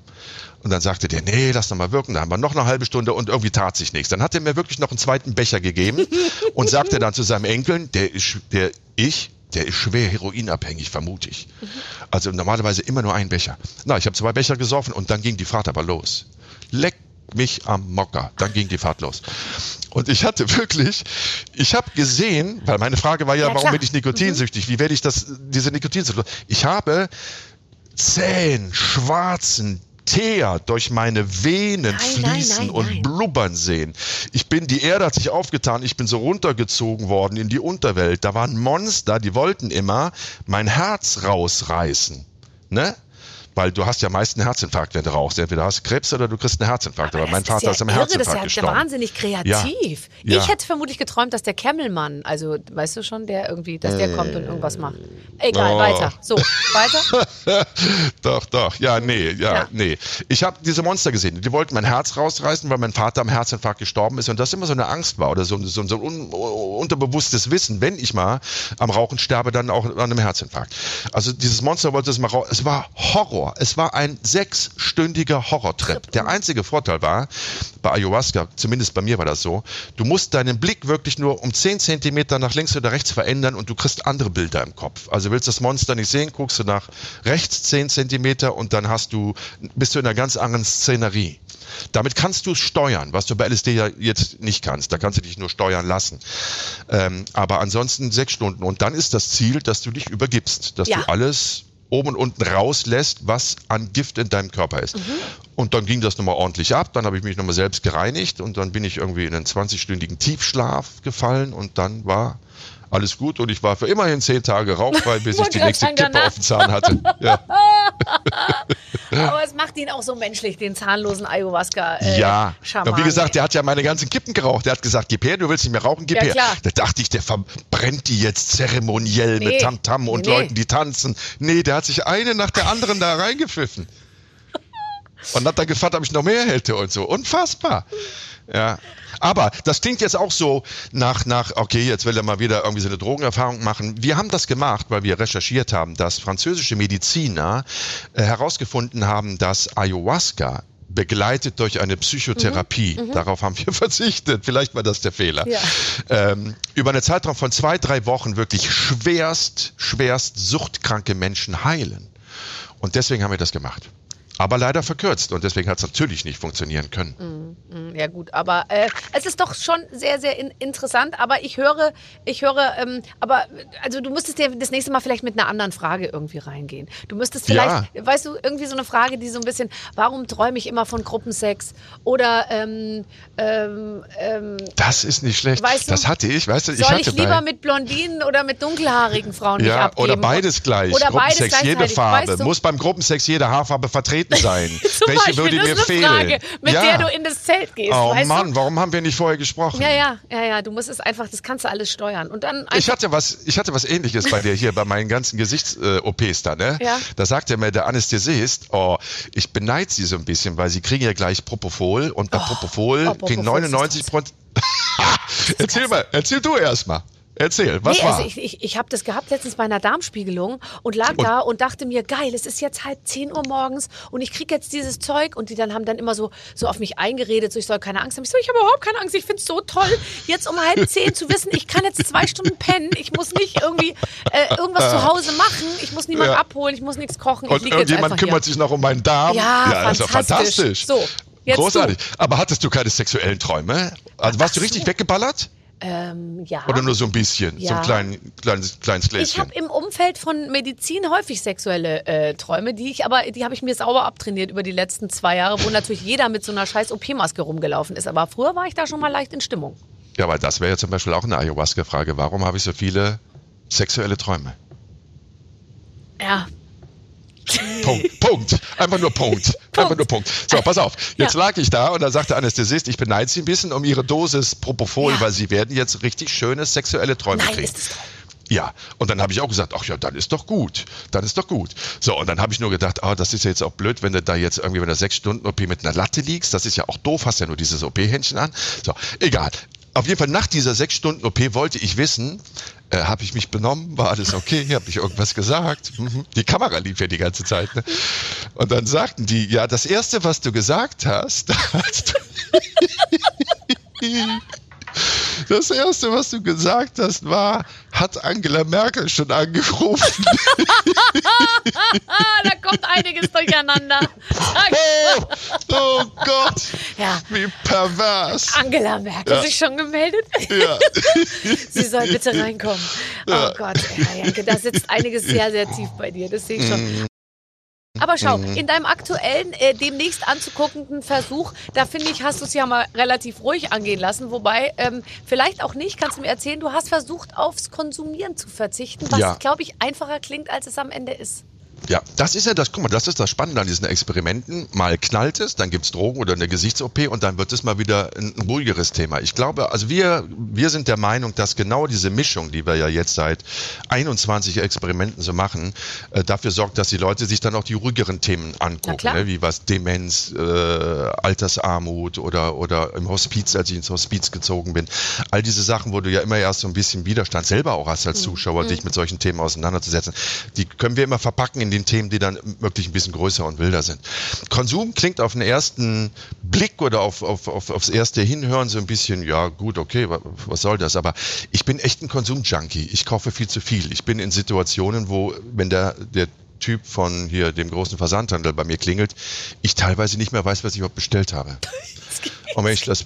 Und dann sagte der, nee, lass noch mal wirken. Da haben wir noch eine halbe Stunde und irgendwie tat sich nichts. Dann hat er mir wirklich noch einen zweiten Becher gegeben und sagte dann zu seinem Enkeln, der ist, der ich, der ist schwer heroinabhängig, vermute ich. Also normalerweise immer nur ein Becher. Na, ich habe zwei Becher gesoffen und dann ging die Fahrt aber los. Leck mich am Mocker. Dann ging die Fahrt los. Und ich hatte wirklich, ich habe gesehen, weil meine Frage war ja, Ja, warum bin ich nikotinsüchtig? Wie werde ich das, diese Nikotinsucht? Ich habe zähen, schwarzen Teer durch meine Venen Nein, fließen nein, und nein. blubbern sehen. Ich bin, die Erde hat sich aufgetan, ich bin so runtergezogen worden in die Unterwelt. Da waren Monster, die wollten immer mein Herz rausreißen. Ne? Weil du hast ja meist einen Herzinfarkt, wenn du rauchst. Entweder hast du Krebs oder du kriegst einen Herzinfarkt. Aber, das mein ist Vater ja ist am irre, Herzinfarkt Das ist ja gestorben. wahnsinnig kreativ. Ja. Ich hätte vermutlich geträumt, dass der Kemmelmann, also weißt du schon, der irgendwie, dass der kommt und irgendwas macht. Egal, Oh. weiter. So, weiter. doch, doch. Ja, nee, ja, Ja. nee. Ich habe diese Monster gesehen. Die wollten mein Herz rausreißen, weil mein Vater am Herzinfarkt gestorben ist und das immer so eine Angst war oder so, so, so ein un, unterbewusstes Wissen, wenn ich mal am Rauchen sterbe, dann auch an einem Herzinfarkt. Also dieses Monster wollte es mal raus. Es war Horror. Es war ein sechsstündiger Horrortrip. Der einzige Vorteil war, bei Ayahuasca, zumindest bei mir war das so, du musst deinen Blick wirklich nur um 10 Zentimeter nach links oder rechts verändern und du kriegst andere Bilder im Kopf. Also willst das Monster nicht sehen, guckst du nach rechts 10 Zentimeter und dann hast du, bist du in einer ganz anderen Szenerie. Damit kannst du es steuern, was du bei LSD ja jetzt nicht kannst. Da kannst du dich nur steuern lassen. Ähm, aber ansonsten sechs Stunden. Und dann ist das Ziel, dass du dich übergibst, dass Ja. du alles oben und unten rauslässt, was an Gift in deinem Körper ist. Und dann ging das nochmal ordentlich ab, dann habe ich mich nochmal selbst gereinigt und dann bin ich irgendwie in einen 20-stündigen Tiefschlaf gefallen und dann war alles gut und ich war für immerhin zehn Tage rauchfrei, bis ich die nächste Kippe auf dem Zahn hatte. Ja, Aber es macht ihn auch so menschlich, den zahnlosen Ayahuasca. Äh, ja. Schaman. Und wie gesagt, der hat ja meine ganzen Kippen geraucht. Der hat gesagt, gib her, du willst nicht mehr rauchen, gib Ja, her. klar. Da dachte ich, der verbrennt die jetzt zeremoniell Nee. mit Tamtam und Nee, nee. Leuten, die tanzen. Nee, der hat sich eine nach der anderen da reingepfiffen. Und hat dann gefragt, ob ich noch mehr hätte und so. Unfassbar. Ja. Aber das klingt jetzt auch so nach, nach, okay, jetzt will er mal wieder irgendwie so eine Drogenerfahrung machen. Wir haben das gemacht, weil wir recherchiert haben, dass französische Mediziner äh, herausgefunden haben, dass Ayahuasca begleitet durch eine Psychotherapie. Darauf haben wir verzichtet. Vielleicht war das der Fehler. Ja. Ähm, über einen Zeitraum von zwei, drei Wochen wirklich schwerst, schwerst suchtkranke Menschen heilen. Und deswegen haben wir das gemacht. Aber leider verkürzt und deswegen hat es natürlich nicht funktionieren können. Ja gut, aber äh, es ist doch schon sehr, sehr in interessant. Aber ich höre, ich höre, ähm, aber also du müsstest dir das nächste Mal vielleicht mit einer anderen Frage irgendwie reingehen. Du müsstest vielleicht, weißt du, irgendwie so eine Frage, die so ein bisschen, warum träume ich immer von Gruppensex? Oder ähm, ähm, ähm, Das ist nicht schlecht. Weißt du, das hatte ich, weißt du, ich soll hatte ich lieber mit Blondinen oder mit dunkelhaarigen Frauen ja, abgeben? oder beides gleich. Oder beides Gruppensex, jede gleichzeitig, Farbe. weißt du? Muss beim Gruppensex jede Haarfarbe vertreten Qualitäten sein? Zum Welche Beispiel, würde mir fehlen? Frage, mit ja. der du in das Zelt gehst. Oh Mann, warum haben wir nicht vorher gesprochen? Du? Ja, ja, ja, ja. Du musst es einfach, das kannst du alles steuern. Und dann Ich hatte was, ich hatte was ähnliches bei dir hier, bei meinen ganzen Gesichts-OPs da, ne? Ja. Da sagte mir der Anästhesist, oh, ich beneide sie so ein bisschen, weil sie kriegen ja gleich Propofol und bei Propofol oh, Propofol kriegen ist 99 Prozent. erzähl mal, erzähl du erst mal. Erzähl, was nee, war? also ich, ich, ich habe das gehabt letztens bei einer Darmspiegelung und lag da und dachte mir, geil, es ist jetzt halb 10 Uhr morgens und ich krieg jetzt dieses Zeug und die dann haben dann immer so, so auf mich eingeredet, so ich soll keine Angst haben. Ich so, ich habe überhaupt keine Angst, ich find's so toll, jetzt um halb 10 zu wissen, ich kann jetzt zwei Stunden pennen, ich muss nicht irgendwie äh, irgendwas zu Hause machen, ich muss niemanden Ja. abholen, ich muss nichts kochen, und irgendjemand kümmert hier. sich noch um meinen Darm. Ja, ist doch fantastisch. fantastisch. So, jetzt Großartig. Aber hattest du keine sexuellen Träume? Also warst du Ach richtig so. weggeballert? Ähm, ja. Oder nur so ein bisschen? So Ja. ein klein, kleines, kleines Ich Gläschen? habe im Umfeld von Medizin häufig sexuelle äh, Träume, die ich aber, die habe ich mir sauber abtrainiert über die letzten zwei Jahre, wo natürlich jeder mit so einer scheiß OP-Maske rumgelaufen ist. Aber früher war ich da schon mal leicht in Stimmung. Ja, aber das wäre ja zum Beispiel auch eine Ayahuasca-Frage. Warum habe ich so viele sexuelle Träume? Ja. Punkt, Punkt. Einfach nur Punkt. Einfach nur Punkt. So, pass auf. Jetzt Ja. lag ich da und da sagte der Anästhesist, ich beneide Sie ein bisschen um Ihre Dosis Propofol, Ja. weil Sie werden jetzt richtig schöne sexuelle Träume Nein, kriegen. Ja, und dann habe ich auch gesagt, ach ja, dann ist doch gut, dann ist doch gut. So, und dann habe ich nur gedacht, ah, das ist ja jetzt auch blöd, wenn du da jetzt irgendwie bei der sechs Stunden OP mit einer Latte liegst, das ist ja auch doof, hast ja nur dieses OP-Händchen an. So, egal. Auf jeden Fall nach dieser sechs Stunden OP wollte ich wissen, äh, habe ich mich benommen, war alles okay, habe ich irgendwas gesagt. Mhm. Die Kamera lief ja die ganze Zeit. Ne? Und dann sagten die, ja, das erste, was du gesagt hast, als du Das erste, was du gesagt hast, war, hat Angela Merkel schon angerufen? Da kommt einiges durcheinander. Oh, oh Gott, Ja. wie pervers. Angela Merkel Ja. sich schon gemeldet? Ja. Sie soll bitte reinkommen. Oh Ja. Gott, ja, Janke, da sitzt einiges sehr, sehr tief bei dir. Das sehe ich schon. Mhm. Aber schau, in deinem aktuellen, äh, demnächst anzuguckenden Versuch, da finde ich, hast du es ja mal relativ ruhig angehen lassen. Wobei, ähm, vielleicht auch nicht, kannst du mir erzählen, du hast versucht, aufs Konsumieren zu verzichten, was, Ja. glaube ich, einfacher klingt, als es am Ende ist. Ja, das ist ja das, guck mal, das ist das Spannende an diesen Experimenten. Mal knallt es, dann gibt's Drogen oder eine Gesichts-OP und dann wird es mal wieder ein, ruhigeres Thema. Ich glaube, also wir, wir sind der Meinung, dass genau diese Mischung, die wir ja jetzt seit 21 Experimenten so machen, äh, dafür sorgt, dass die Leute sich dann auch die ruhigeren Themen angucken, ne? wie was Demenz, äh, Altersarmut oder, oder im Hospiz, als ich ins Hospiz gezogen bin. All diese Sachen, wo du ja immer erst so ein bisschen Widerstand selber auch hast Mhm. als Zuschauer, dich mit solchen Themen auseinanderzusetzen, die können wir immer verpacken in den Themen, die dann wirklich ein bisschen größer und wilder sind. Konsum klingt auf den ersten Blick oder auf, auf, auf, aufs erste Hinhören so ein bisschen, ja gut, okay, wa- was soll das? Aber ich bin echt ein Konsumjunkie. Ich kaufe viel zu viel. Ich bin in Situationen, wo, wenn der, der Typ von hier dem großen Versandhandel bei mir klingelt, ich teilweise nicht mehr weiß, was ich überhaupt bestellt habe. Und wenn ich das,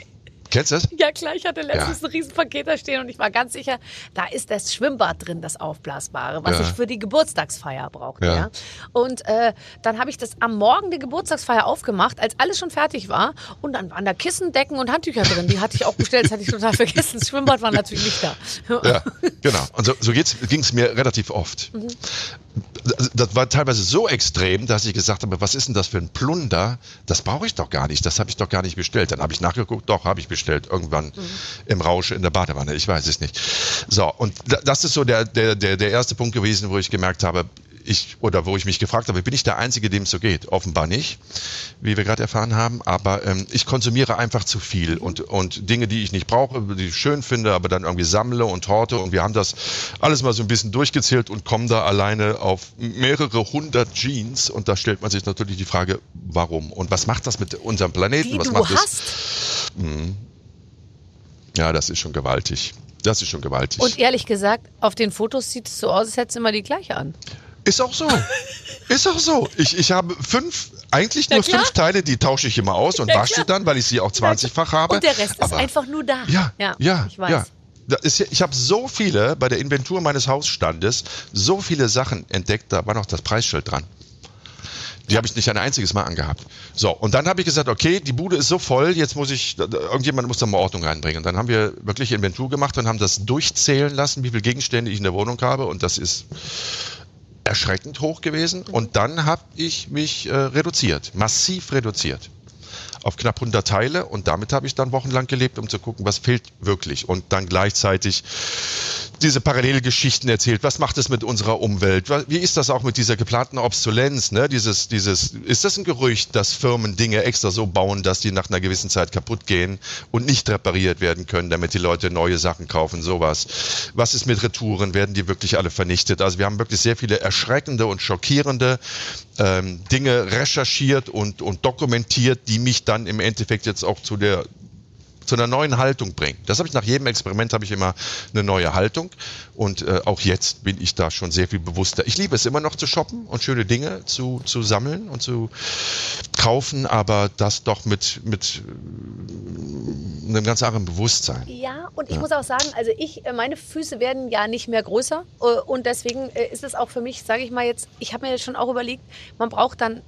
kennst du das? Ja klar, ich hatte letztens Ja. ein Riesenpaket da stehen und ich war ganz sicher, da ist das Schwimmbad drin, das Aufblasbare, was Ja. ich für die Geburtstagsfeier brauchte. Ja. Ja. Und äh, dann habe ich das am Morgen der Geburtstagsfeier aufgemacht, als alles schon fertig war. Und dann waren da Kissen, Decken und Handtücher drin. Die hatte ich auch bestellt, das hatte ich total vergessen. Das Schwimmbad war natürlich nicht da. Ja, genau. Und so, so ging es mir relativ oft. Das- Das war teilweise so extrem, dass ich gesagt habe, was ist denn das für ein Plunder? Das brauche ich doch gar nicht, das habe ich doch gar nicht bestellt. Dann habe ich nachgeguckt, doch, habe ich bestellt, irgendwann im Rausch in der Badewanne, ich weiß es nicht. So, und da- das ist so der, der, der, der erste Punkt gewesen, wo ich gemerkt habe, ich, oder wo ich mich gefragt habe, bin ich der Einzige, dem es so geht? Offenbar nicht, wie wir gerade erfahren haben, aber ähm, ich konsumiere einfach zu viel und, und Dinge, die ich nicht brauche, die ich schön finde, aber dann irgendwie sammle und horte und wir haben das alles mal so ein bisschen durchgezählt und kommen da alleine auf mehrere hundert Jeans und da stellt man sich natürlich die Frage, warum und was macht das mit unserem Planeten? Die was du macht es? hast. Ja, das ist schon gewaltig. Das ist schon gewaltig. Und ehrlich gesagt, auf den Fotos sieht es so aus, als hättest du immer die gleiche an. Ist auch so. Ist auch so. Ich, ich habe fünf, eigentlich nur klar. fünf Teile, die tausche ich immer aus und Ja, wasche klar. dann, weil ich sie auch 20-fach habe. Und der Rest ist Aber- einfach nur da. Ja, ja, ja. ich weiß. ja. Ist, ich habe so viele bei der Inventur meines Hausstandes, so viele Sachen entdeckt, da war noch das Preisschild dran. Die habe ich nicht ein einziges Mal angehabt. So, und dann habe ich gesagt, okay, die Bude ist so voll, jetzt muss ich, irgendjemand muss da mal Ordnung reinbringen. Und dann haben wir wirklich Inventur gemacht und haben das durchzählen lassen, wie viele Gegenstände ich in der Wohnung habe. Und das ist erschreckend hoch gewesen. Und dann habe ich mich äh, reduziert, massiv reduziert auf knapp 100 Teile und damit habe ich dann wochenlang gelebt, um zu gucken, was fehlt wirklich und dann gleichzeitig diese Parallelgeschichten erzählt. Was macht es mit unserer Umwelt? Wie ist das auch mit dieser geplanten Obsolenz? Ne? Dieses, dieses, ist das ein Gerücht, dass Firmen Dinge extra so bauen, dass die nach einer gewissen Zeit kaputt gehen und nicht repariert werden können, damit die Leute neue Sachen kaufen? Sowas. Was ist mit Retouren? Werden die wirklich alle vernichtet? Also wir haben wirklich sehr viele erschreckende und schockierende ähm, Dinge recherchiert und, und dokumentiert, die mich dann im Endeffekt jetzt auch zu der zu einer neuen Haltung bringen. Das habe ich nach jedem Experiment habe ich immer eine neue Haltung und äh, auch jetzt bin ich da schon sehr viel bewusster. Ich liebe es immer noch zu shoppen und schöne Dinge zu, zu sammeln und zu kaufen, aber das doch mit mit äh, einem ganz anderen Bewusstsein. Ja, und ich ja. muss auch sagen, also ich äh, meine Füße werden ja nicht mehr größer äh, und deswegen ist es auch für mich, sage ich mal jetzt, ich habe mir jetzt schon auch überlegt, man braucht dann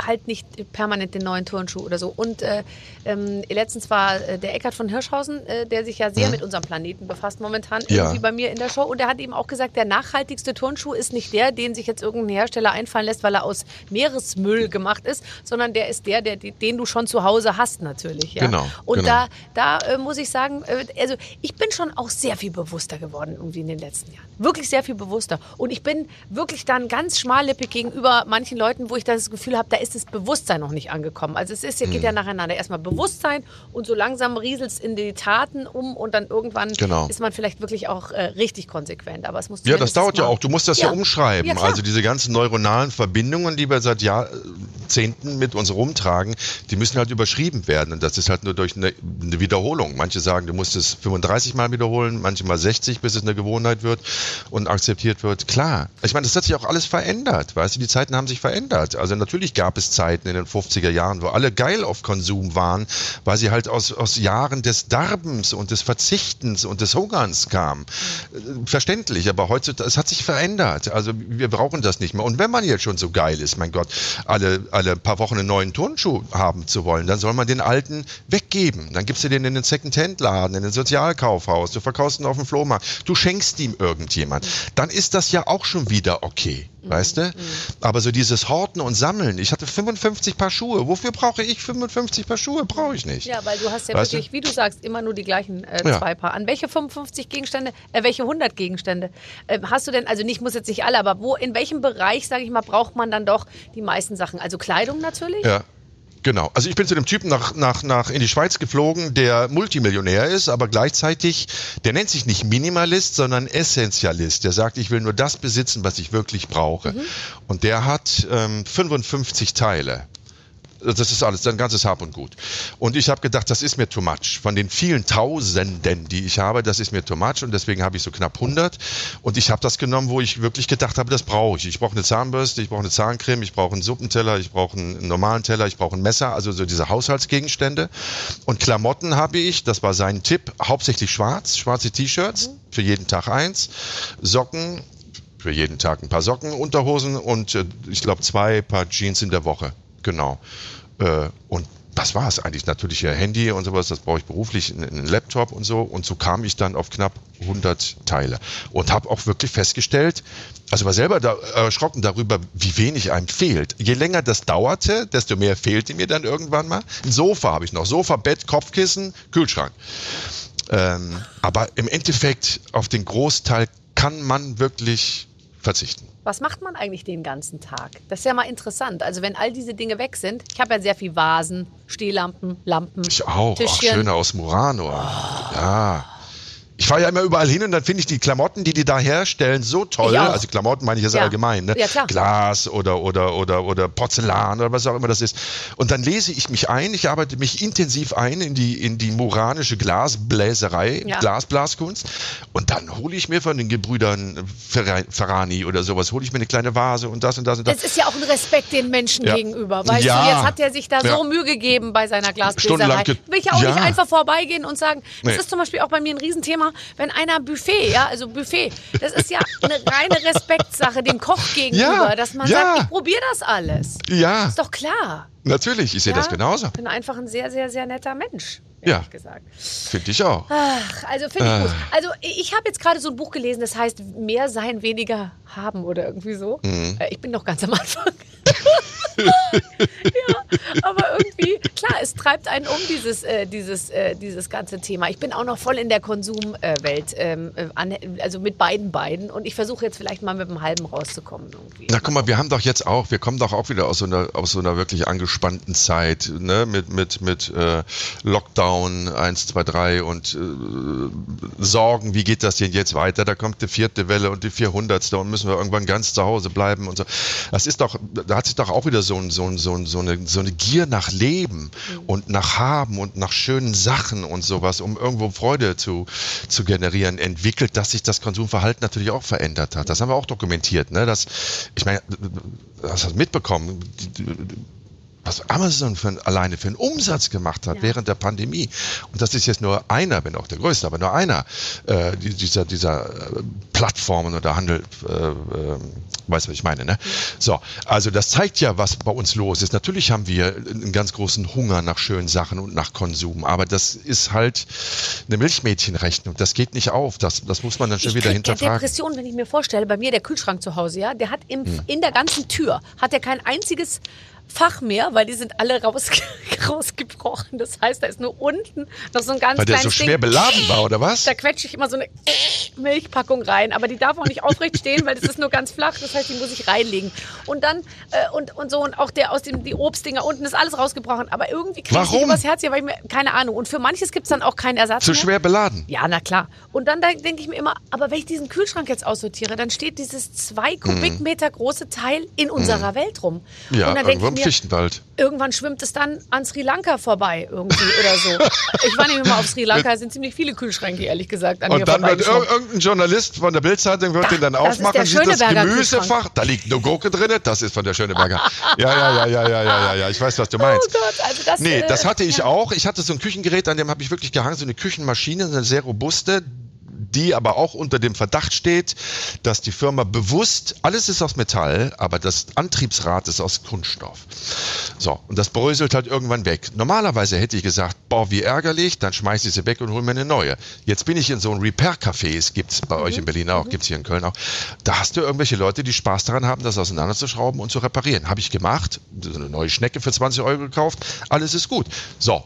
halt nicht permanent den neuen Turnschuh oder so. Und äh, ähm, letztens war äh, der Eckart von Hirschhausen, äh, der sich ja sehr mhm. mit unserem Planeten befasst momentan, ja. irgendwie bei mir in der Show. Und der hat eben auch gesagt, der nachhaltigste Turnschuh ist nicht der, den sich jetzt irgendein Hersteller einfallen lässt, weil er aus Meeresmüll gemacht ist, sondern der ist der, der den du schon zu Hause hast natürlich. Ja? Genau. Und genau. da, da äh, muss ich sagen, äh, also ich bin schon auch sehr viel bewusster geworden irgendwie in den letzten Jahren. Wirklich sehr viel bewusster. Und ich bin wirklich dann ganz schmallippig gegenüber manchen Leuten, wo ich das Gefühl habe, da ist das Bewusstsein noch nicht angekommen. Also es ist, geht ja hm. nacheinander. Erstmal Bewusstsein und so langsam rieselt es in die Taten um und dann irgendwann genau. ist man vielleicht wirklich auch äh, richtig konsequent. Aber es muss Ja, das dauert ja auch. Du musst das ja, ja umschreiben. Ja, also diese ganzen neuronalen Verbindungen, die wir seit Jahrzehnten mit uns rumtragen, die müssen halt überschrieben werden. Und das ist halt nur durch eine, eine Wiederholung. Manche sagen, du musst es 35 Mal wiederholen, manche mal 60, bis es eine Gewohnheit wird und akzeptiert wird. Klar. Ich meine, das hat sich auch alles verändert. Weißt du, die Zeiten haben sich verändert. Also natürlich gab es Zeiten in den 50er Jahren, wo alle geil auf Konsum waren, weil sie halt aus, aus Jahren des Darbens und des Verzichtens und des Hungerns kamen. Verständlich, aber heute, es hat sich verändert. Also wir brauchen das nicht mehr. Und wenn man jetzt schon so geil ist, mein Gott, alle, alle paar Wochen einen neuen Turnschuh haben zu wollen, dann soll man den alten weggeben. Dann gibst du den in den Second-Hand-Laden, in den Sozialkaufhaus, du verkaufst ihn auf dem Flohmarkt, du schenkst ihm irgendjemand. Dann ist das ja auch schon wieder okay. Mhm. Weißt du? Mhm. Aber so dieses Horten und Sammeln. Ich hatte 55 Paar Schuhe. Wofür brauche ich 55 Paar Schuhe? Brauche ich nicht. Ja, weil du hast ja weißt wirklich, du? wie du sagst, immer nur die gleichen äh, zwei ja. Paar. An welche 55 Gegenstände, äh, welche 100 Gegenstände äh, hast du denn? Also nicht muss jetzt nicht alle, aber wo, in welchem Bereich, sage ich mal, braucht man dann doch die meisten Sachen? Also Kleidung natürlich? Ja. Genau. Also ich bin zu dem Typen nach, nach, nach in die Schweiz geflogen, der Multimillionär ist, aber gleichzeitig, der nennt sich nicht Minimalist, sondern Essentialist. Der sagt, ich will nur das besitzen, was ich wirklich brauche. Mhm. Und der hat ähm, 55 Teile das ist alles, dein ganzes Hab und Gut. Und ich habe gedacht, das ist mir too much. Von den vielen Tausenden, die ich habe, das ist mir too much und deswegen habe ich so knapp 100. Und ich habe das genommen, wo ich wirklich gedacht habe, das brauche ich. Ich brauche eine Zahnbürste, ich brauche eine Zahncreme, ich brauche einen Suppenteller, ich brauche einen normalen Teller, ich brauche ein Messer, also so diese Haushaltsgegenstände. Und Klamotten habe ich, das war sein Tipp, hauptsächlich schwarz, schwarze T-Shirts, für jeden Tag eins, Socken, für jeden Tag ein paar Socken, Unterhosen und äh, ich glaube zwei Paar Jeans in der Woche. Genau. Äh, und das war es eigentlich. Natürlich ihr Handy und sowas, das brauche ich beruflich, einen Laptop und so. Und so kam ich dann auf knapp 100 Teile. Und habe auch wirklich festgestellt, also war selber da, erschrocken darüber, wie wenig einem fehlt. Je länger das dauerte, desto mehr fehlte mir dann irgendwann mal. Ein Sofa habe ich noch. Sofa, Bett, Kopfkissen, Kühlschrank. Ähm, aber im Endeffekt auf den Großteil kann man wirklich verzichten. Was macht man eigentlich den ganzen Tag? Das ist ja mal interessant. Also wenn all diese Dinge weg sind, ich habe ja sehr viel Vasen, Stehlampen, Lampen. Ich auch. Tischchen. Ach, schöne aus Murano. Oh. Ja ich fahre ja immer überall hin und dann finde ich die Klamotten, die die da herstellen, so toll. Also Klamotten meine ich jetzt ja. allgemein, ne? Ja, klar. Glas oder, oder, oder, oder Porzellan oder was auch immer das ist. Und dann lese ich mich ein, ich arbeite mich intensiv ein in die, in die muranische Glasbläserei, ja. Glasblaskunst. Und dann hole ich mir von den Gebrüdern Ferrani oder sowas, hole ich mir eine kleine Vase und das und das und das. Es ist ja auch ein Respekt den Menschen ja. gegenüber. Weißt ja. jetzt hat er sich da so Mühe gegeben bei seiner Glasbläserei. Will ich ja auch nicht einfach vorbeigehen und sagen, das nee. ist zum Beispiel auch bei mir ein Riesenthema immer, wenn einer Buffet, ja, also Buffet, das ist ja eine reine Respektsache dem Koch gegenüber, ja, dass man ja. sagt, ich probiere das alles. Ja. Ist doch klar. Natürlich, ich sehe ja, das genauso. Ich bin einfach ein sehr, sehr, sehr netter Mensch. Ja. ehrlich gesagt. Finde ich auch. Ach, also finde ich Äh. gut. Also ich habe jetzt gerade so ein Buch gelesen, das heißt Mehr sein, weniger haben oder irgendwie so. Mhm. Äh, Ich bin noch ganz am Anfang. ja, aber irgendwie, klar, es treibt einen um, dieses, äh, dieses, äh, dieses ganze Thema. Ich bin auch noch voll in der Konsumwelt, ähm, äh, an- also mit beiden Beinen. Und ich versuche jetzt vielleicht mal mit dem halben rauszukommen irgendwie. Na guck mal, wir haben doch jetzt auch, wir kommen doch auch wieder aus so einer, aus so einer wirklich angespannten Zeit, ne, mit, mit, mit äh, Lockdown 1, 2, 3 und äh, Sorgen, wie geht das denn jetzt weiter? Da kommt die vierte Welle und die vierhundertste und müssen wir irgendwann ganz zu Hause bleiben und so. Das ist doch, da hat sich doch auch wieder so, ein, so, ein, so, ein, so, eine, so eine Gier nach Leben und nach Haben und nach schönen Sachen und sowas, um irgendwo Freude zu, zu generieren, entwickelt, dass sich das Konsumverhalten natürlich auch verändert hat. Das haben wir auch dokumentiert, ne? Das, ich meine, hast du das mitbekommen? Was Amazon für, ein- alleine für einen Umsatz gemacht hat Ja. während der Pandemie. Und das ist jetzt nur einer, wenn auch der größte, aber nur einer äh, die- dieser, dieser äh, Plattformen oder Handel, äh, äh, weißt du, was ich meine, ne? So, also das zeigt ja, was bei uns los ist. Natürlich haben wir einen ganz großen Hunger nach schönen Sachen und nach Konsum, aber das ist halt eine Milchmädchenrechnung. Das geht nicht auf. Das, das muss man dann schon Ich wieder hinterfragen. Depression, wenn ich mir vorstelle, bei mir der Kühlschrank zu Hause, ja, der hat im, Hm. in der ganzen Tür, hat er kein einziges Fach mehr, weil die sind alle raus, rausgebrochen. Das heißt, da ist nur unten noch so ein ganz Weil der so schwer Ding. beladen war, oder was? Da quetsche ich immer so eine Milchpackung rein, aber die darf auch nicht aufrecht stehen, weil das ist nur ganz flach. Das heißt, die muss ich reinlegen. Und dann äh, und, und so und auch der aus dem die Obstdinger unten ist alles rausgebrochen. Aber irgendwie kriege ich übers Herz hier, weil ich mir keine Ahnung. Und für manches gibt es dann auch keinen Ersatz Zu mehr. schwer beladen. Ja, na klar. Und dann da denke ich mir immer, aber wenn ich diesen Kühlschrank jetzt aussortiere, dann steht dieses zwei Kubikmeter große Teil in unserer Welt rum. Hm. Ja, und dann denke im mir, Fichtenwald. irgendwann schwimmt es dann an Sri Lanka vorbei irgendwie oder so. Ich war nämlich mal auf Sri Lanka, es sind ziemlich viele Kühlschränke, ehrlich gesagt, an mir Und dann wird ir irgendein Journalist von der Bildzeitung wird Da, den dann aufmachen, sieht das Gemüsefach, da liegt eine Gurke drin, das ist von der Schöneberger. Ja, ja, ja, ja, ja, ja, ja, ja, ich weiß, was du Oh meinst. Gott, also das, Nee, äh, das hatte ich ja. auch. Ich hatte so ein Küchengerät, an dem habe ich wirklich gehangen, so eine Küchenmaschine, eine sehr robuste, die aber auch unter dem Verdacht steht, dass die Firma bewusst, alles ist aus Metall, aber das Antriebsrad ist aus Kunststoff. So, und das bröselt halt irgendwann weg. Normalerweise hätte ich gesagt, boah, wie ärgerlich, dann schmeiße ich sie weg und hole mir eine neue. Jetzt bin ich in so einem Repair-Cafés, gibt's bei euch in Berlin auch, gibt's hier in Köln auch. Da hast du irgendwelche Leute, die Spaß daran haben, das auseinanderzuschrauben und zu reparieren. Habe ich gemacht, so eine neue Schnecke für 20 Euro gekauft, alles ist gut. So,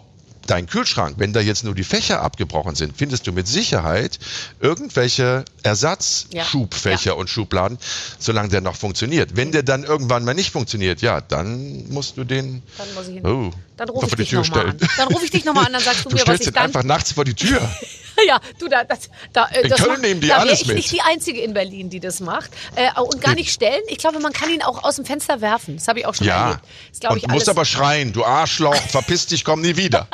dein Kühlschrank, wenn da jetzt nur die Fächer abgebrochen sind, findest du mit Sicherheit irgendwelche Ersatzschubfächer Ja. und Schubladen, solange der noch funktioniert. Wenn der dann irgendwann mal nicht funktioniert, ja, dann musst du den Dann muss ich hin. oh, Dann rufe ich dich nochmal an. Dann rufe ich dich nochmal an, dann sagst du, Du mir, was ich den dann... einfach nachts vor die Tür. Ja, du, da, das, da, äh, In das Köln macht- nehmen die da alles ich mit. nicht die Einzige in Berlin, die das macht. Äh, und gar nicht stellen. Ich glaube, man kann ihn auch aus dem Fenster werfen. Das habe ich auch schon Ja. erlebt. Das Und ich du musst aber schreien, du Arschloch, verpiss dich, komm nie wieder.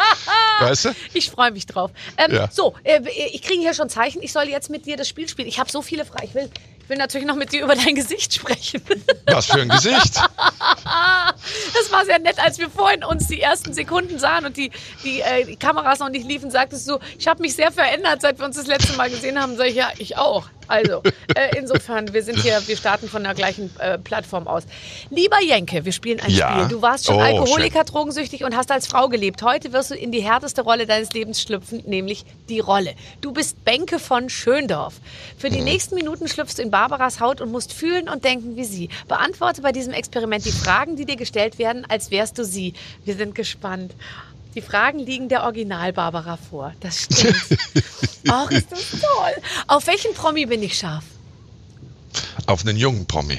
weißt du? Ich freue mich drauf. Ähm, Ja. So, äh, ich kriege hier schon Zeichen. Ich soll jetzt mit dir das Spiel spielen. Ich habe so viele Fragen. Ich will, ich will natürlich noch mit dir über dein Gesicht sprechen. Was für ein Gesicht. Das war sehr nett, als wir vorhin uns die ersten Sekunden sahen und die, die, äh, die Kameras noch nicht liefen, sagtest du, ich habe mich sehr verändert, seit wir uns das letzte Mal gesehen haben. Sag ich, ja, ich auch. Also, äh, insofern, wir sind hier, wir starten von der gleichen äh, Plattform aus. Lieber Jenke, wir spielen ein Ja. Spiel. Du warst schon Oh, Alkoholiker, drogensüchtig und hast als Frau gelebt. Heute wirst du in die härteste Rolle deines Lebens schlüpfen, nämlich die Rolle. Du bist Bänke von Schöndorf. Für die nächsten Minuten schlüpfst du in Barbaras Haut und musst fühlen und denken wie sie. Beantworte bei diesem Experiment die Fragen, die dir gestellt werden, als wärst du sie. Wir sind gespannt. Die Fragen liegen der Original-Barbara vor. Das stimmt. Ach, ist das toll. Auf welchen Promi bin ich scharf? Auf einen jungen Promi.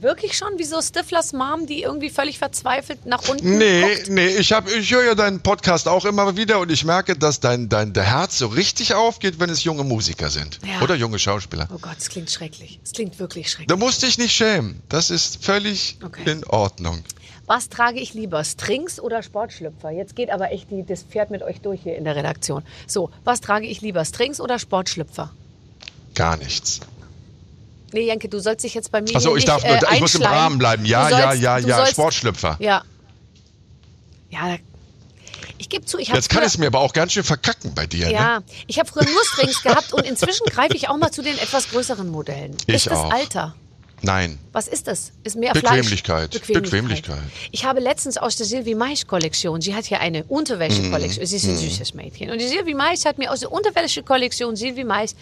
Wirklich schon wie so Stiflers Mom, die irgendwie völlig verzweifelt nach unten Nee, guckt? nee, ich, hab, ich höre ja deinen Podcast auch immer wieder und ich merke, dass dein, dein der Herz so richtig aufgeht, wenn es junge Musiker sind. Ja. Oder junge Schauspieler. Oh Gott, es klingt schrecklich. Es klingt wirklich schrecklich. Da musst dich nicht schämen. Das ist völlig Okay. in Ordnung. Was trage ich lieber, Strings oder Sportschlüpfer? Jetzt geht aber echt die, das Pferd mit euch durch hier in der Redaktion. So, was trage ich lieber, Strings oder Sportschlüpfer? Gar nichts. Nee, Jenke, du sollst dich jetzt bei mir Achso, ich nicht, darf nur, äh, ich muss im. Rahmen bleiben. Ja, ja, sollst- ja, du ja. sollst- Sportschlüpfer. Ja. Ja, ich gebe zu, ich habe Jetzt kann ich es mir aber auch ganz schön verkacken bei dir. Ne? Ja, ich habe früher nur Strings gehabt und inzwischen greife ich auch mal zu den etwas größeren Modellen. Ich ist das auch. Alter? Nein. Was ist das? Ist mehr Bequemlichkeit. Fleisch? Bequemlichkeit. Ich habe letztens aus der Sylvie Mais Kollektion, sie hat hier eine Unterwäsche-Kollektion, sie ist ein süßes Mädchen. Und die Sylvie Mais hat mir aus der Unterwäsche-Kollektion Sylvie Mais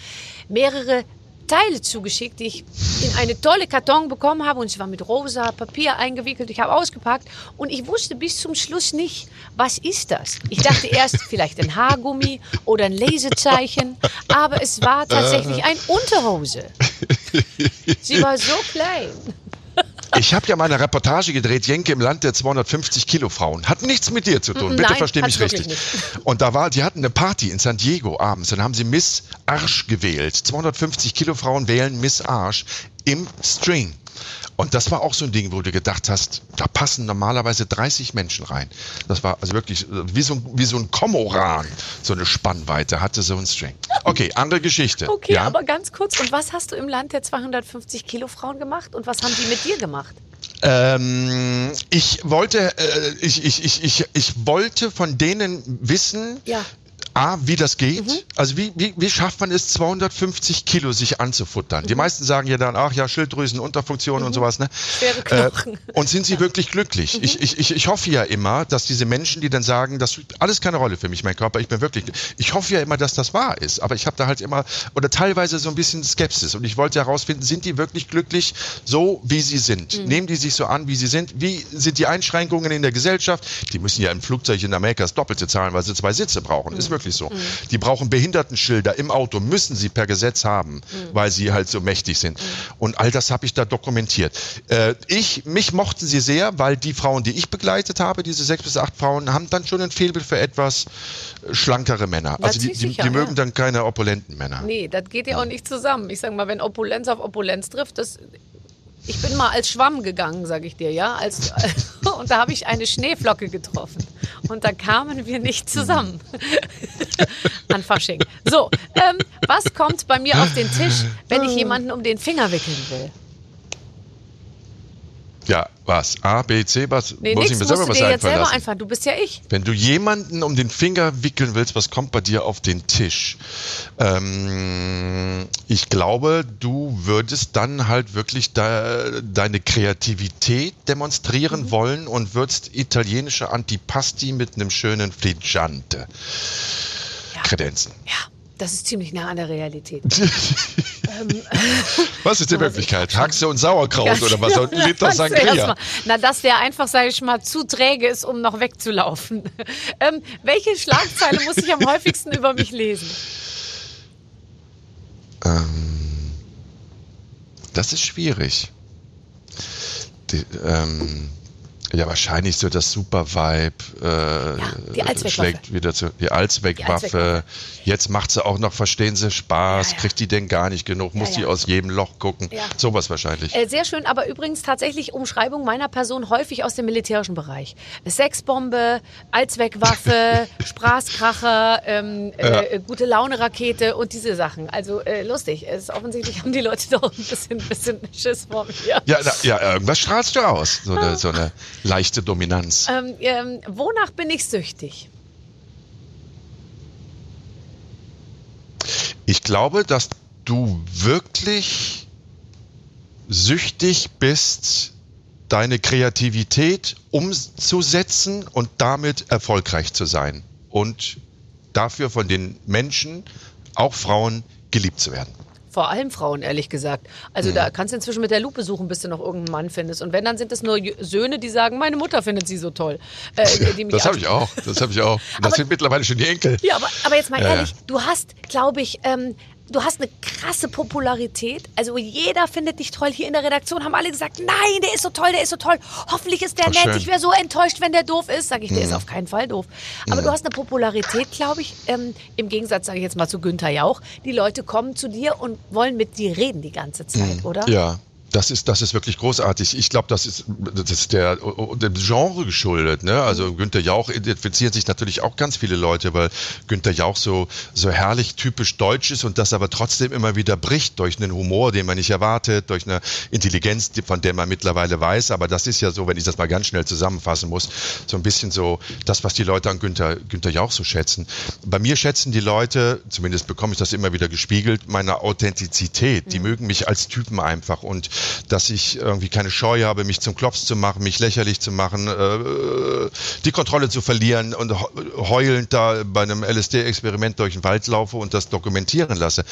mehrere Teile zugeschickt, die ich in eine tolle Karton bekommen habe. Und sie war mit rosa Papier eingewickelt. Ich habe ausgepackt und ich wusste bis zum Schluss nicht, was ist das. Ich dachte erst vielleicht ein Haargummi oder ein Lesezeichen, aber es war tatsächlich ein Unterhose. Sie war so klein. Ich habe ja mal eine Reportage gedreht, Jenke im Land der 250 Kilo Frauen. Hat nichts mit dir zu tun, bitte Nein, versteh mich richtig. Und da war, die hatten eine Party in San Diego abends, dann haben sie Miss Arsch gewählt. 250 Kilo Frauen wählen Miss Arsch im String. Und das war auch so ein Ding, wo du gedacht hast, da passen normalerweise 30 Menschen rein. Das war also wirklich äh, wie so, ein- wie so ein Komoran, so eine Spannweite hatte so ein String. Okay, andere Geschichte. Okay, ja? aber ganz kurz, und was hast du im Land der 250 Kilo Frauen gemacht und was haben die mit dir gemacht? Ähm, ich wollte, äh, ich, ich, ich, ich, ich wollte von denen wissen, Ja. A, wie das geht. Mhm. Also wie, wie, wie schafft man es, 250 Kilo sich anzufuttern? Die meisten sagen ja dann, ach ja, Schilddrüsen, Unterfunktion und sowas. Ne? Mhm. Schwere Knochen. Mhm. Äh, und sind sie wirklich glücklich? Ich, ich, ich, ich hoffe ja immer, dass diese Menschen, die dann sagen, das spielt alles keine Rolle für mich, mein Körper, ich bin wirklich, ich hoffe ja immer, dass das wahr ist. Aber ich habe da halt immer, oder teilweise so ein bisschen Skepsis. Und ich wollte herausfinden, sind die wirklich glücklich, so wie sie sind? Mhm. Nehmen die sich so an, wie sie sind? Wie sind die Einschränkungen in der Gesellschaft? Die müssen ja im Flugzeug in Amerika das Doppelte zahlen, weil sie zwei Sitze brauchen. Mhm. Ist wirklich so. Die brauchen Behindertenschilder im Auto, müssen sie per Gesetz haben, Mhm. weil sie halt so mächtig sind. Und all das habe ich da dokumentiert. Äh, ich, mich mochten sie sehr, weil die Frauen, die ich begleitet habe, diese sechs bis acht Frauen, haben dann schon ein Fehlbild für etwas äh, schlankere Männer. Na, Also die, die, sicher, die mögen ja. dann keine opulenten Männer. Nee, das geht ja auch nicht zusammen. Ich sag mal, wenn Opulenz auf Opulenz trifft, das. Ich bin mal als Schwamm gegangen, sag ich dir, ja. Als, und da habe ich eine Schneeflocke getroffen. Und da kamen wir nicht zusammen. An Fasching. So, ähm, was kommt bei mir auf den Tisch, wenn ich jemanden um den Finger wickeln will? Ja, was? A, B, C, was? Nee, Muss nix ich mir selber was dir jetzt selber einfallen. Du bist ja ich. Wenn du jemanden um den Finger wickeln willst, was kommt bei dir auf den Tisch? Ähm, ich glaube, du würdest dann halt wirklich da, deine Kreativität demonstrieren Mhm. wollen und würdest italienische Antipasti mit einem schönen Fligiante Ja. kredenzen. Ja, das ist ziemlich nah an der Realität. Was ist die Wirklichkeit? Haxe und Sauerkraut oder was? Und Kannst du Sangria. Na, dass der einfach, sage ich mal, zu träge ist, um noch wegzulaufen. ähm, welche Schlagzeile muss ich am häufigsten über mich lesen? Das ist schwierig. Die, ähm, ja, wahrscheinlich so das Super-Vibe äh, die Allzweckwaffe. schlägt wieder zu. Die Allzweckwaffe. Allzweckwaffe. Jetzt macht sie auch noch, verstehen Sie, Spaß. Ja, ja. Kriegt die denn gar nicht genug? Muss Ja, die ja. aus jedem Loch gucken? Ja. Sowas wahrscheinlich. Äh, sehr schön, aber übrigens tatsächlich Umschreibung meiner Person häufig aus dem militärischen Bereich. Sexbombe, Allzweckwaffe, Spaßkracher, ähm, äh, gute Laune-Rakete und diese Sachen. Also äh, lustig. Es, offensichtlich haben die Leute doch ein bisschen, bisschen Schiss vor mir. Ja, na, ja, irgendwas strahlst du aus. So eine, so eine leichte Dominanz. Ähm, ähm, wonach bin ich süchtig? Ich glaube, dass du wirklich süchtig bist, deine Kreativität umzusetzen und damit erfolgreich zu sein. Und dafür von den Menschen, auch Frauen, geliebt zu werden. Vor allem Frauen, ehrlich gesagt. Also Mhm. da kannst du inzwischen mit der Lupe suchen, bis du noch irgendeinen Mann findest. Und wenn, dann sind es nur Söhne, die sagen, meine Mutter findet sie so toll. Äh, mich Das habe ich auch. Das habe ich auch. Das Aber- sind mittlerweile schon die Enkel. Ja, aber, aber jetzt mal Ja, ehrlich, ja. du hast, glaube ich, ähm, du hast eine krasse Popularität. Also jeder findet dich toll. Hier in der Redaktion haben alle gesagt, nein, der ist so toll, der ist so toll. Hoffentlich ist der Ach, nett. schön. Ich wäre so enttäuscht, wenn der doof ist. Sag ich, der Mhm. ist auf keinen Fall doof. Aber du hast eine Popularität, glaube ich, ähm, im Gegensatz, sage ich jetzt mal, zu Günther Jauch. Die Leute kommen zu dir und wollen mit dir reden die ganze Zeit, oder? Mhm. Ja. Das ist, das ist wirklich großartig. Ich glaube, das ist, das ist der, dem Genre geschuldet. Ne? Also Günther Jauch identifizieren sich natürlich auch ganz viele Leute, weil Günther Jauch so, so herrlich typisch deutsch ist und das aber trotzdem immer wieder bricht durch einen Humor, den man nicht erwartet, durch eine Intelligenz, von der man mittlerweile weiß. Aber das ist ja so, wenn ich das mal ganz schnell zusammenfassen muss, so ein bisschen so das, was die Leute an Günther, Günther Jauch so schätzen. Bei mir schätzen die Leute, zumindest bekomme ich das immer wieder gespiegelt, meine Authentizität. Die mögen mich als Typen einfach und dass ich irgendwie keine Scheu habe, mich zum Klops zu machen, mich lächerlich zu machen, äh, die Kontrolle zu verlieren und heulend da bei einem LSD-Experiment durch den Wald laufe und das dokumentieren lasse.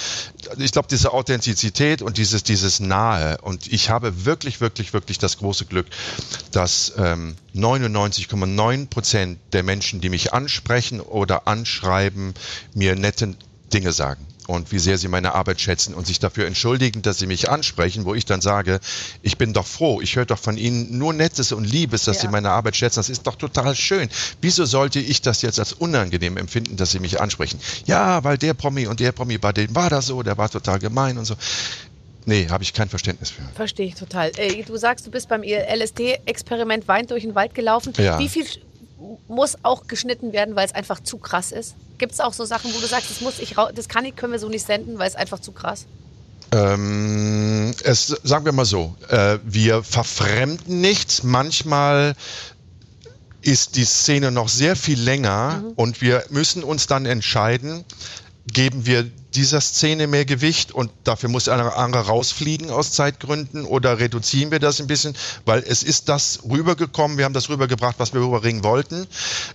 Ich glaube, diese Authentizität und dieses, dieses Nahe und ich habe wirklich, wirklich, wirklich das große Glück, dass ähm, 99,9 Prozent der Menschen, die mich ansprechen oder anschreiben, mir nette Dinge sagen und wie sehr sie meine Arbeit schätzen und sich dafür entschuldigen, dass sie mich ansprechen, wo ich dann sage, ich bin doch froh, ich höre doch von Ihnen nur Nettes und Liebes, dass ja. Sie meine Arbeit schätzen. Das ist doch total schön. Wieso sollte ich das jetzt als unangenehm empfinden, dass Sie mich ansprechen? Ja, weil der Promi und der Promi, bei dem war das so, der war total gemein und so. Nee, habe ich kein Verständnis für. Verstehe ich total. Äh, du sagst, du bist beim LSD-Experiment Wein durch den Wald gelaufen. Ja. Wie viel muss auch geschnitten werden, weil es einfach zu krass ist? Gibt es auch so Sachen, wo du sagst, das muss ich das kann ich, können wir so nicht senden, weil es einfach zu krass? Ähm, es, sagen wir mal so, äh, wir verfremden nichts. Manchmal ist die Szene noch sehr viel länger mhm. und wir müssen uns dann entscheiden, geben wir dieser Szene mehr Gewicht und dafür muss einer andere rausfliegen aus Zeitgründen oder reduzieren wir das ein bisschen, weil es ist das rübergekommen, wir haben das rübergebracht, was wir rüberbringen wollten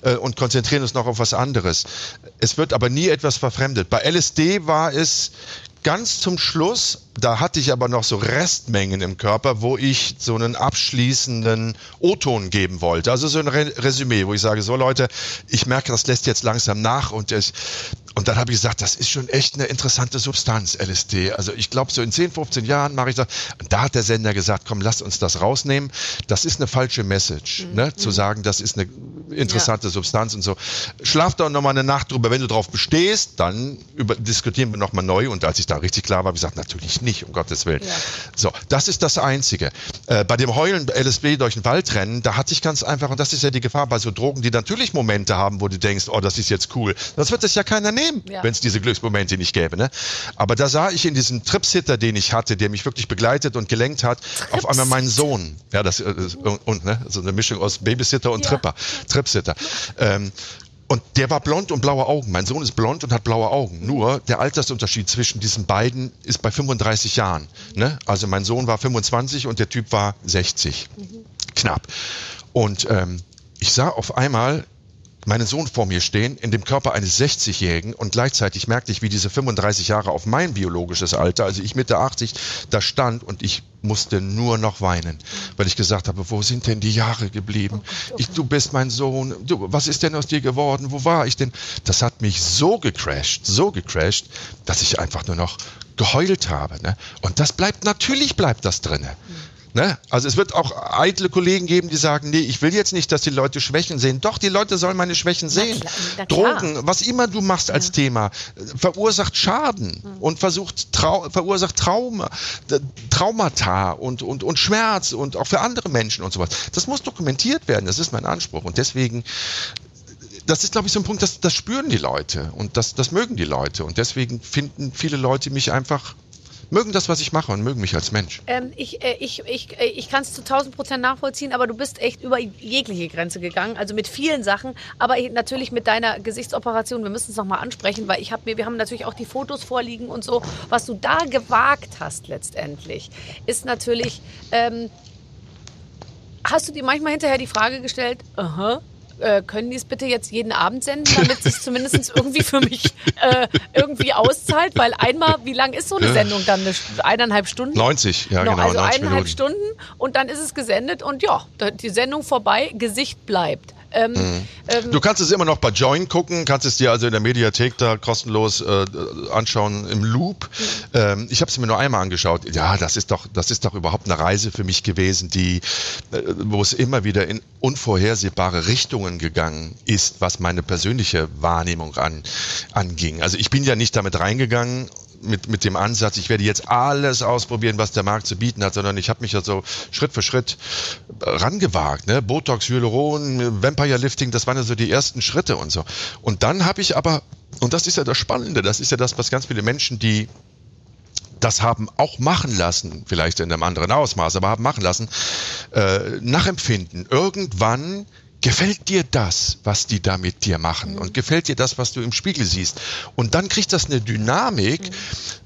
äh, und konzentrieren uns noch auf was anderes. Es wird aber nie etwas verfremdet. Bei LSD war es ganz zum Schluss, da hatte ich aber noch so Restmengen im Körper, wo ich so einen abschließenden O-Ton geben wollte. Also so ein Resümee, wo ich sage, so Leute, ich merke, das lässt jetzt langsam nach und ich, und dann habe ich gesagt, das ist schon echt eine interessante Substanz, LSD. Also ich glaube, so in 10, 15 Jahren mache ich das. Und da hat der Sender gesagt, komm, lasst uns das rausnehmen. Das ist eine falsche Message, mhm. ne? zu mhm. sagen, das ist eine interessante ja. Substanz und so. Schlaf doch nochmal eine Nacht drüber. Wenn du drauf bestehst, dann über, diskutieren wir nochmal neu. Und als ich da richtig klar war, habe ich gesagt, natürlich nicht, um Gottes Willen. Ja. So, das ist das Einzige. Äh, bei dem Heulen LSD durch den Wald rennen, da hatte ich ganz einfach, und das ist ja die Gefahr bei so Drogen, die natürlich Momente haben, wo du denkst, oh, das ist jetzt cool. Das wird es ja keiner nehmen ja. wenn es diese Glücksmomente nicht gäbe. Ne? Aber da sah ich in diesem Tripsitter, den ich hatte, der mich wirklich begleitet und gelenkt hat, Trips. auf einmal meinen Sohn. Ja, das äh, und, ne, so eine Mischung aus Babysitter und ja. Tripper, Tripsitter. Ähm, und der war blond und blaue Augen. Mein Sohn ist blond und hat blaue Augen. Nur der Altersunterschied zwischen diesen beiden ist bei 35 Jahren. Ne? Also mein Sohn war 25 und der Typ war 60. Mhm. Knapp. Und ähm, ich sah auf einmal meinen Sohn vor mir stehen, in dem Körper eines 60-Jährigen und gleichzeitig merkte ich, wie diese 35 Jahre auf mein biologisches Alter, also ich Mitte 80, da stand und ich musste nur noch weinen, weil ich gesagt habe, wo sind denn die Jahre geblieben? Ich, du bist mein Sohn, du, was ist denn aus dir geworden? Wo war ich denn? Das hat mich so gecrashed, so gecrashed, dass ich einfach nur noch geheult habe. Ne? Und das bleibt, natürlich bleibt das drinne. Mhm. Ne? Also es wird auch eitle Kollegen geben, die sagen, nee, ich will jetzt nicht, dass die Leute Schwächen sehen. Doch, die Leute sollen meine Schwächen sehen. Na klar, na klar. Drogen, was immer du machst als ja. Thema, verursacht Schaden mhm. und versucht, trau verursacht Trauma, Traumata und, und, und Schmerz und auch für andere Menschen und sowas. Das muss dokumentiert werden, das ist mein Anspruch. Und deswegen das ist, glaube ich, so ein Punkt, das, das spüren die Leute und das, das mögen die Leute. Und deswegen finden viele Leute mich einfach mögen das, was ich mache und mögen mich als Mensch. Ähm, ich äh, ich, ich, äh, ich kann es zu 1000 Prozent nachvollziehen, aber du bist echt über jegliche Grenze gegangen, also mit vielen Sachen, aber natürlich mit deiner Gesichtsoperation. Wir müssen es nochmal ansprechen, weil ich habe mir, wir haben natürlich auch die Fotos vorliegen und so. Was du da gewagt hast letztendlich, ist natürlich. Ähm, hast du dir manchmal hinterher die Frage gestellt, aha, äh, können die es bitte jetzt jeden Abend senden, damit es zumindest irgendwie für mich äh, irgendwie auszahlt? Weil einmal, wie lang ist so eine Sendung dann? Eine, eineinhalb Stunden? 90, ja no, genau. Also eineinhalb Minuten. Stunden und dann ist es gesendet und ja, die Sendung vorbei, Gesicht bleibt. Ähm, mhm. ähm, du kannst es immer noch bei Join gucken, kannst es dir also in der Mediathek da kostenlos äh, anschauen im Loop. Mhm. Ähm, ich habe es mir nur einmal angeschaut. Ja, das ist doch, das ist doch überhaupt eine Reise für mich gewesen, die, äh, wo es immer wieder in unvorhersehbare Richtungen gegangen ist, was meine persönliche Wahrnehmung an, anging. Also ich bin ja nicht damit reingegangen mit, mit dem Ansatz, ich werde jetzt alles ausprobieren, was der Markt zu bieten hat, sondern ich habe mich ja so Schritt für Schritt äh, rangewagt. Ne? Botox, Hyaluron, Vampire Lifting, das waren ja so die ersten Schritte und so. Und dann habe ich aber, und das ist ja das Spannende, das ist ja das, was ganz viele Menschen, die das haben auch machen lassen, vielleicht in einem anderen Ausmaß, aber haben machen lassen, äh, nachempfinden. Irgendwann gefällt dir das, was die da mit dir machen und gefällt dir das, was du im Spiegel siehst. Und dann kriegt das eine Dynamik,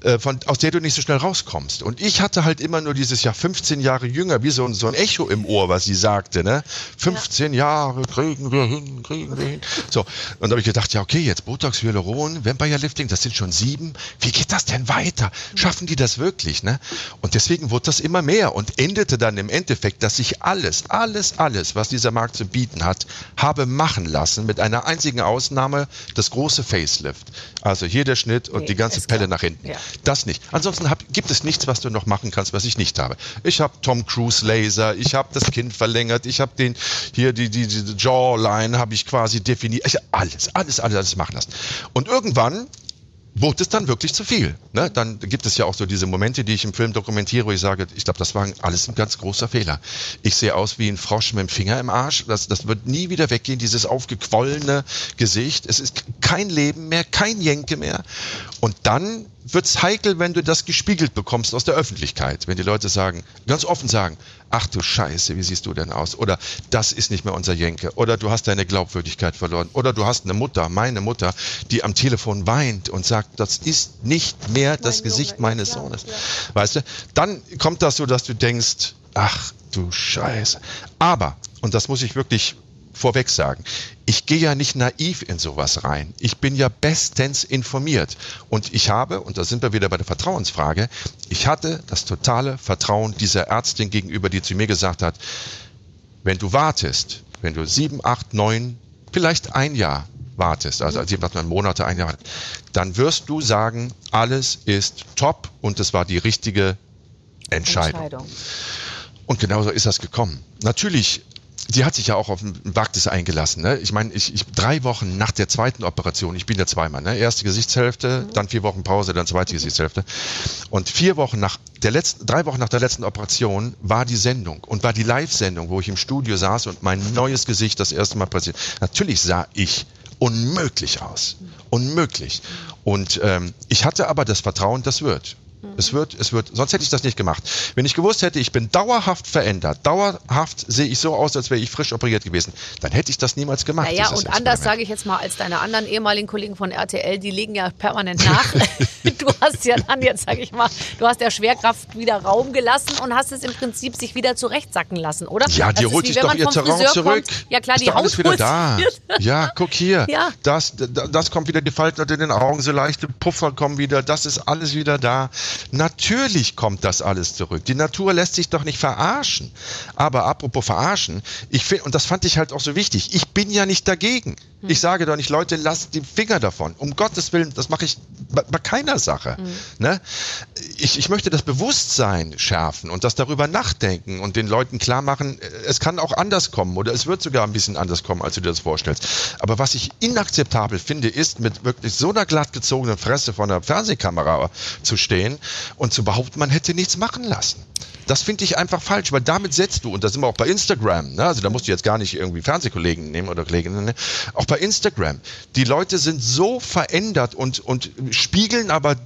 äh, von, aus der du nicht so schnell rauskommst. Und ich hatte halt immer nur dieses Jahr 15 Jahre jünger, wie so, ein- so ein Echo im Ohr, was sie sagte. Ne? 15 Jahre kriegen wir hin, kriegen wir hin. So, und da habe ich gedacht, ja okay, jetzt Botox, Hyaluron, Vampire Lifting, das sind schon sieben. Wie geht das denn weiter? Schaffen die das wirklich? Ne? Und deswegen wurde das immer mehr und endete dann im Endeffekt, dass ich alles, alles, alles, was dieser Markt zu bieten hat, habe machen lassen, mit einer einzigen Ausnahme, das große Facelift. Also hier der Schnitt und Nee, die ganze Pelle klar. nach hinten. Ja. Das nicht. Ansonsten hab, gibt es nichts, was du noch machen kannst, was ich nicht habe. Ich habe Tom Cruise Laser, ich habe das Kinn verlängert, ich habe den hier die die, die Jawline habe ich quasi definiert. Ich, alles, alles, alles, alles machen lassen. Und irgendwann wurde es dann wirklich zu viel. Ne? Dann gibt es ja auch so diese Momente, die ich im Film dokumentiere, wo ich sage, ich glaube, das war alles ein ganz großer Fehler. Ich sehe aus wie ein Frosch mit dem Finger im Arsch. Das, das wird nie wieder weggehen, dieses aufgequollene Gesicht. Es ist kein Leben mehr, kein Jenke mehr. Und dann wird's heikel, wenn du das gespiegelt bekommst aus der Öffentlichkeit. Wenn die Leute sagen, ganz offen sagen, ach du Scheiße, wie siehst du denn aus? Oder das ist nicht mehr unser Jenke. Oder du hast deine Glaubwürdigkeit verloren. Oder du hast eine Mutter, meine Mutter, die am Telefon weint und sagt, das ist nicht mehr das Mein Gesicht Junge, ja, meines klar, Sohnes. ja. Weißt du? Dann kommt das so, dass du denkst, ach du Scheiße. Aber, und das muss ich wirklich vorweg sagen, ich gehe ja nicht naiv in sowas rein. Ich bin ja bestens informiert. Und ich habe, und da sind wir wieder bei der Vertrauensfrage, ich hatte das totale Vertrauen dieser Ärztin gegenüber, die zu mir gesagt hat, wenn du wartest, wenn du sieben, acht, neun, vielleicht ein Jahr wartest, also sieben, acht, neun Monate, ein Jahr, dann wirst du sagen, alles ist top und es war die richtige Entscheidung. Entscheidung. Und genauso ist das gekommen. Natürlich, sie hat sich ja auch auf ein Wagtes eingelassen. Ne? Ich meine, ich, ich, drei Wochen nach der zweiten Operation, ich bin ja zweimal, ne? erste Gesichtshälfte, dann vier Wochen Pause, dann zweite Gesichtshälfte. Und vier Wochen nach der letzten, drei Wochen nach der letzten Operation war die Sendung und war die Live-Sendung, wo ich im Studio saß und mein neues Gesicht das erste Mal präsentiert. Natürlich sah ich unmöglich aus. Unmöglich. Und ähm, ich hatte aber das Vertrauen, das wird. Es wird, es wird, sonst hätte ich das nicht gemacht. Wenn ich gewusst hätte, ich bin dauerhaft verändert, dauerhaft sehe ich so aus, als wäre ich frisch operiert gewesen, dann hätte ich das niemals gemacht. Naja, und anders sage ich jetzt mal als deine anderen ehemaligen Kollegen von RTL, die legen ja permanent nach. du hast ja dann jetzt, sage ich mal, du hast der Schwerkraft wieder Raum gelassen und hast es im Prinzip sich wieder zurechtsacken lassen, oder? Ja, die Das holt sich doch ihr Terrain Friseur zurück. Kommt. Ja klar, ist die alles Haut wieder da. Ja, guck hier. Ja. Das, das, das kommt wieder, die Falten unter den Augen, so leichte Puffer kommen wieder, das ist alles wieder da. Natürlich kommt das alles zurück. Die Natur lässt sich doch nicht verarschen. Aber apropos verarschen, ich finde, und das fand ich halt auch so wichtig, ich bin ja nicht dagegen. Ich sage doch nicht, Leute, lasst die Finger davon. Um Gottes Willen, das mache ich bei, bei keiner Sache. Ne? Ich, ich möchte das Bewusstsein schärfen und das darüber nachdenken und den Leuten klar machen, es kann auch anders kommen oder es wird sogar ein bisschen anders kommen, als du dir das vorstellst. Aber was ich inakzeptabel finde, ist, mit wirklich so einer glatt gezogenen Fresse vor einer Fernsehkamera zu stehen und zu behaupten, man hätte nichts machen lassen. Das finde ich einfach falsch, weil damit setzt du, und da sind wir auch bei Instagram, ne? also da musst du jetzt gar nicht irgendwie Fernsehkollegen nehmen oder Kolleginnen, ne? auch bei Instagram. Die Leute sind so verändert und, und spiegeln aber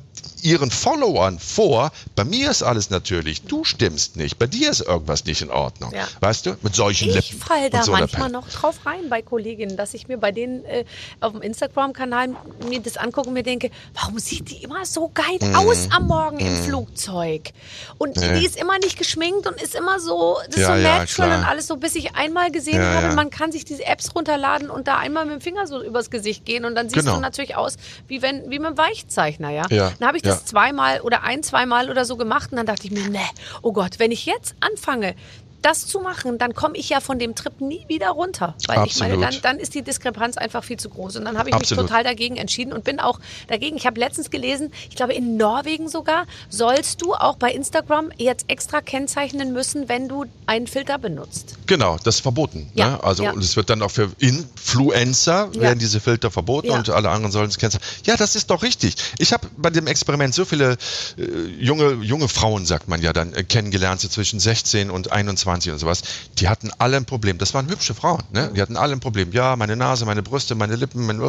ihren Followern vor, bei mir ist alles natürlich, du stimmst nicht, bei dir ist irgendwas nicht in Ordnung. Ja. Weißt du, mit solchen Ich Lippen. fall da so manchmal noch drauf rein bei Kolleginnen, dass ich mir bei denen äh, auf dem Instagram-Kanal mir das angucke und mir denke, warum sieht die immer so geil Mhm. aus am Morgen im Flugzeug? Und die ist immer nicht geschminkt und ist immer so, das ist Ja, so ja, natural klar. und alles so, bis ich einmal gesehen Ja, habe, ja. man kann sich diese Apps runterladen und da einmal mit dem Finger so übers Gesicht gehen und dann siehst Genau. du natürlich aus, wie wenn, wie mit einem Weichzeichner, ja. Ja, Dann habe ich das ja. zweimal oder ein, zweimal oder so gemacht und dann dachte ich mir, ne, oh Gott, wenn ich jetzt anfange, das zu machen, dann komme ich ja von dem Trip nie wieder runter. Weil ich meine, Absolut. dann, dann ist die Diskrepanz einfach viel zu groß. Und dann habe ich Absolut. mich total dagegen entschieden und bin auch dagegen. Ich habe letztens gelesen, ich glaube in Norwegen sogar, sollst du auch bei Instagram jetzt extra kennzeichnen müssen, wenn du einen Filter benutzt. Genau, das ist verboten. Ja, ne? Also ja. es wird dann auch für Influencer Ja. werden diese Filter verboten Ja. und alle anderen sollen es kennen. Ja, das ist doch richtig. Ich habe bei dem Experiment so viele äh, junge junge Frauen, sagt man ja dann, äh, kennengelernt, so zwischen 16 und 21 20 und sowas, die hatten alle ein Problem. Das waren hübsche Frauen, ne? Die hatten alle ein Problem. Ja, meine Nase, meine Brüste, meine Lippen, mein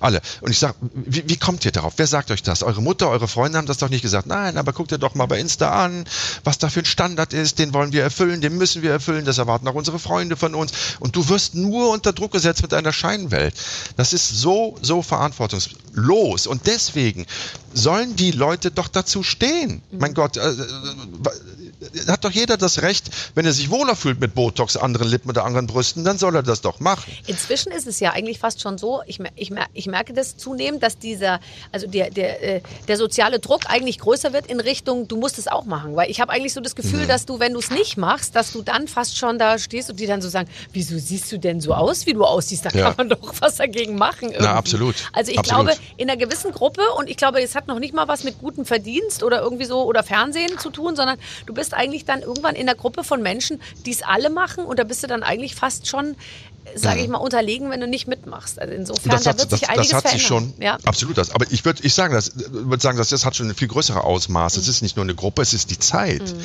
alle. Und ich sag, wie, wie kommt ihr darauf? Wer sagt euch das? Eure Mutter, eure Freunde haben das doch nicht gesagt. Nein, aber guckt ihr doch mal bei Insta an, was da für ein Standard ist, den wollen wir erfüllen, den müssen wir erfüllen, das erwarten auch unsere Freunde von uns. Und du wirst nur unter Druck gesetzt mit deiner Scheinwelt. Das ist so, so verantwortungslos. Und deswegen sollen die Leute doch dazu stehen. Mhm. Mein Gott, äh, hat doch jeder das Recht, wenn er sich wohler fühlt mit Botox, anderen Lippen oder anderen Brüsten, dann soll er das doch machen. Inzwischen ist es ja eigentlich fast schon so, ich, ich, ich merke das zunehmend, dass dieser, also der, der, äh, der soziale Druck eigentlich größer wird in Richtung, du musst es auch machen. Weil ich habe eigentlich so das Gefühl, mhm. dass du, wenn du es nicht machst, dass du dann fast schon da stehst und die dann so sagen, wieso siehst du denn so aus, wie du aussiehst? Da ja. kann man doch was dagegen machen. Irgendwie. Na, absolut. Also ich absolut. glaube, in einer gewissen Gruppe, und ich glaube, es hat noch nicht mal was mit gutem Verdienst oder irgendwie so oder Fernsehen zu tun, sondern du bist eigentlich dann irgendwann in einer Gruppe von Menschen, die es alle machen und da bist du dann eigentlich fast schon sage ich mal, unterlegen, wenn du nicht mitmachst. Also insofern, das hat, da wird sich das, einiges das hat verändern. sich schon, ja. absolut das. Aber ich würde ich sagen, das, würd sagen, das, das hat schon ein viel größere Ausmaß. Es mhm. ist nicht nur eine Gruppe, es ist die Zeit. Mhm.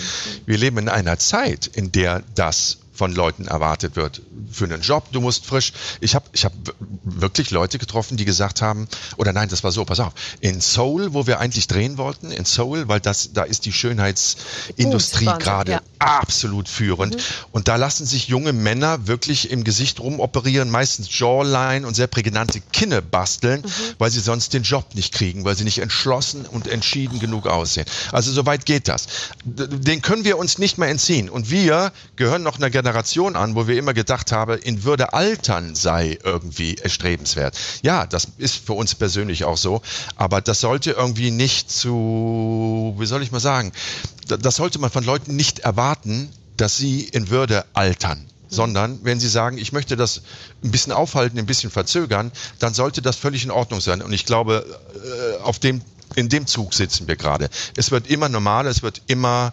Wir leben in einer Zeit, in der das von Leuten erwartet wird. Für einen Job, du musst frisch. Ich habe ich hab wirklich Leute getroffen, die gesagt haben, oder nein, das war so, pass auf, in Seoul, wo wir eigentlich drehen wollten, in Seoul, weil das, da ist die Schönheitsindustrie gerade ja. absolut führend. Mhm. Und da lassen sich junge Männer wirklich im Gesicht rumoperieren, meistens Jawline und sehr prägnante Kinne basteln, mhm. weil sie sonst den Job nicht kriegen, weil sie nicht entschlossen und entschieden genug aussehen. Also soweit geht das. Den können wir uns nicht mehr entziehen. Und wir gehören noch einer Generation Generation an, wo wir immer gedacht haben, in Würde altern sei irgendwie erstrebenswert. Ja, das ist für uns persönlich auch so, aber das sollte irgendwie nicht zu, wie soll ich mal sagen, das sollte man von Leuten nicht erwarten, dass sie in Würde altern sondern wenn Sie sagen, ich möchte das ein bisschen aufhalten, ein bisschen verzögern, dann sollte das völlig in Ordnung sein. Und ich glaube, äh, auf dem, in dem Zug sitzen wir gerade. Es wird immer normaler, es wird immer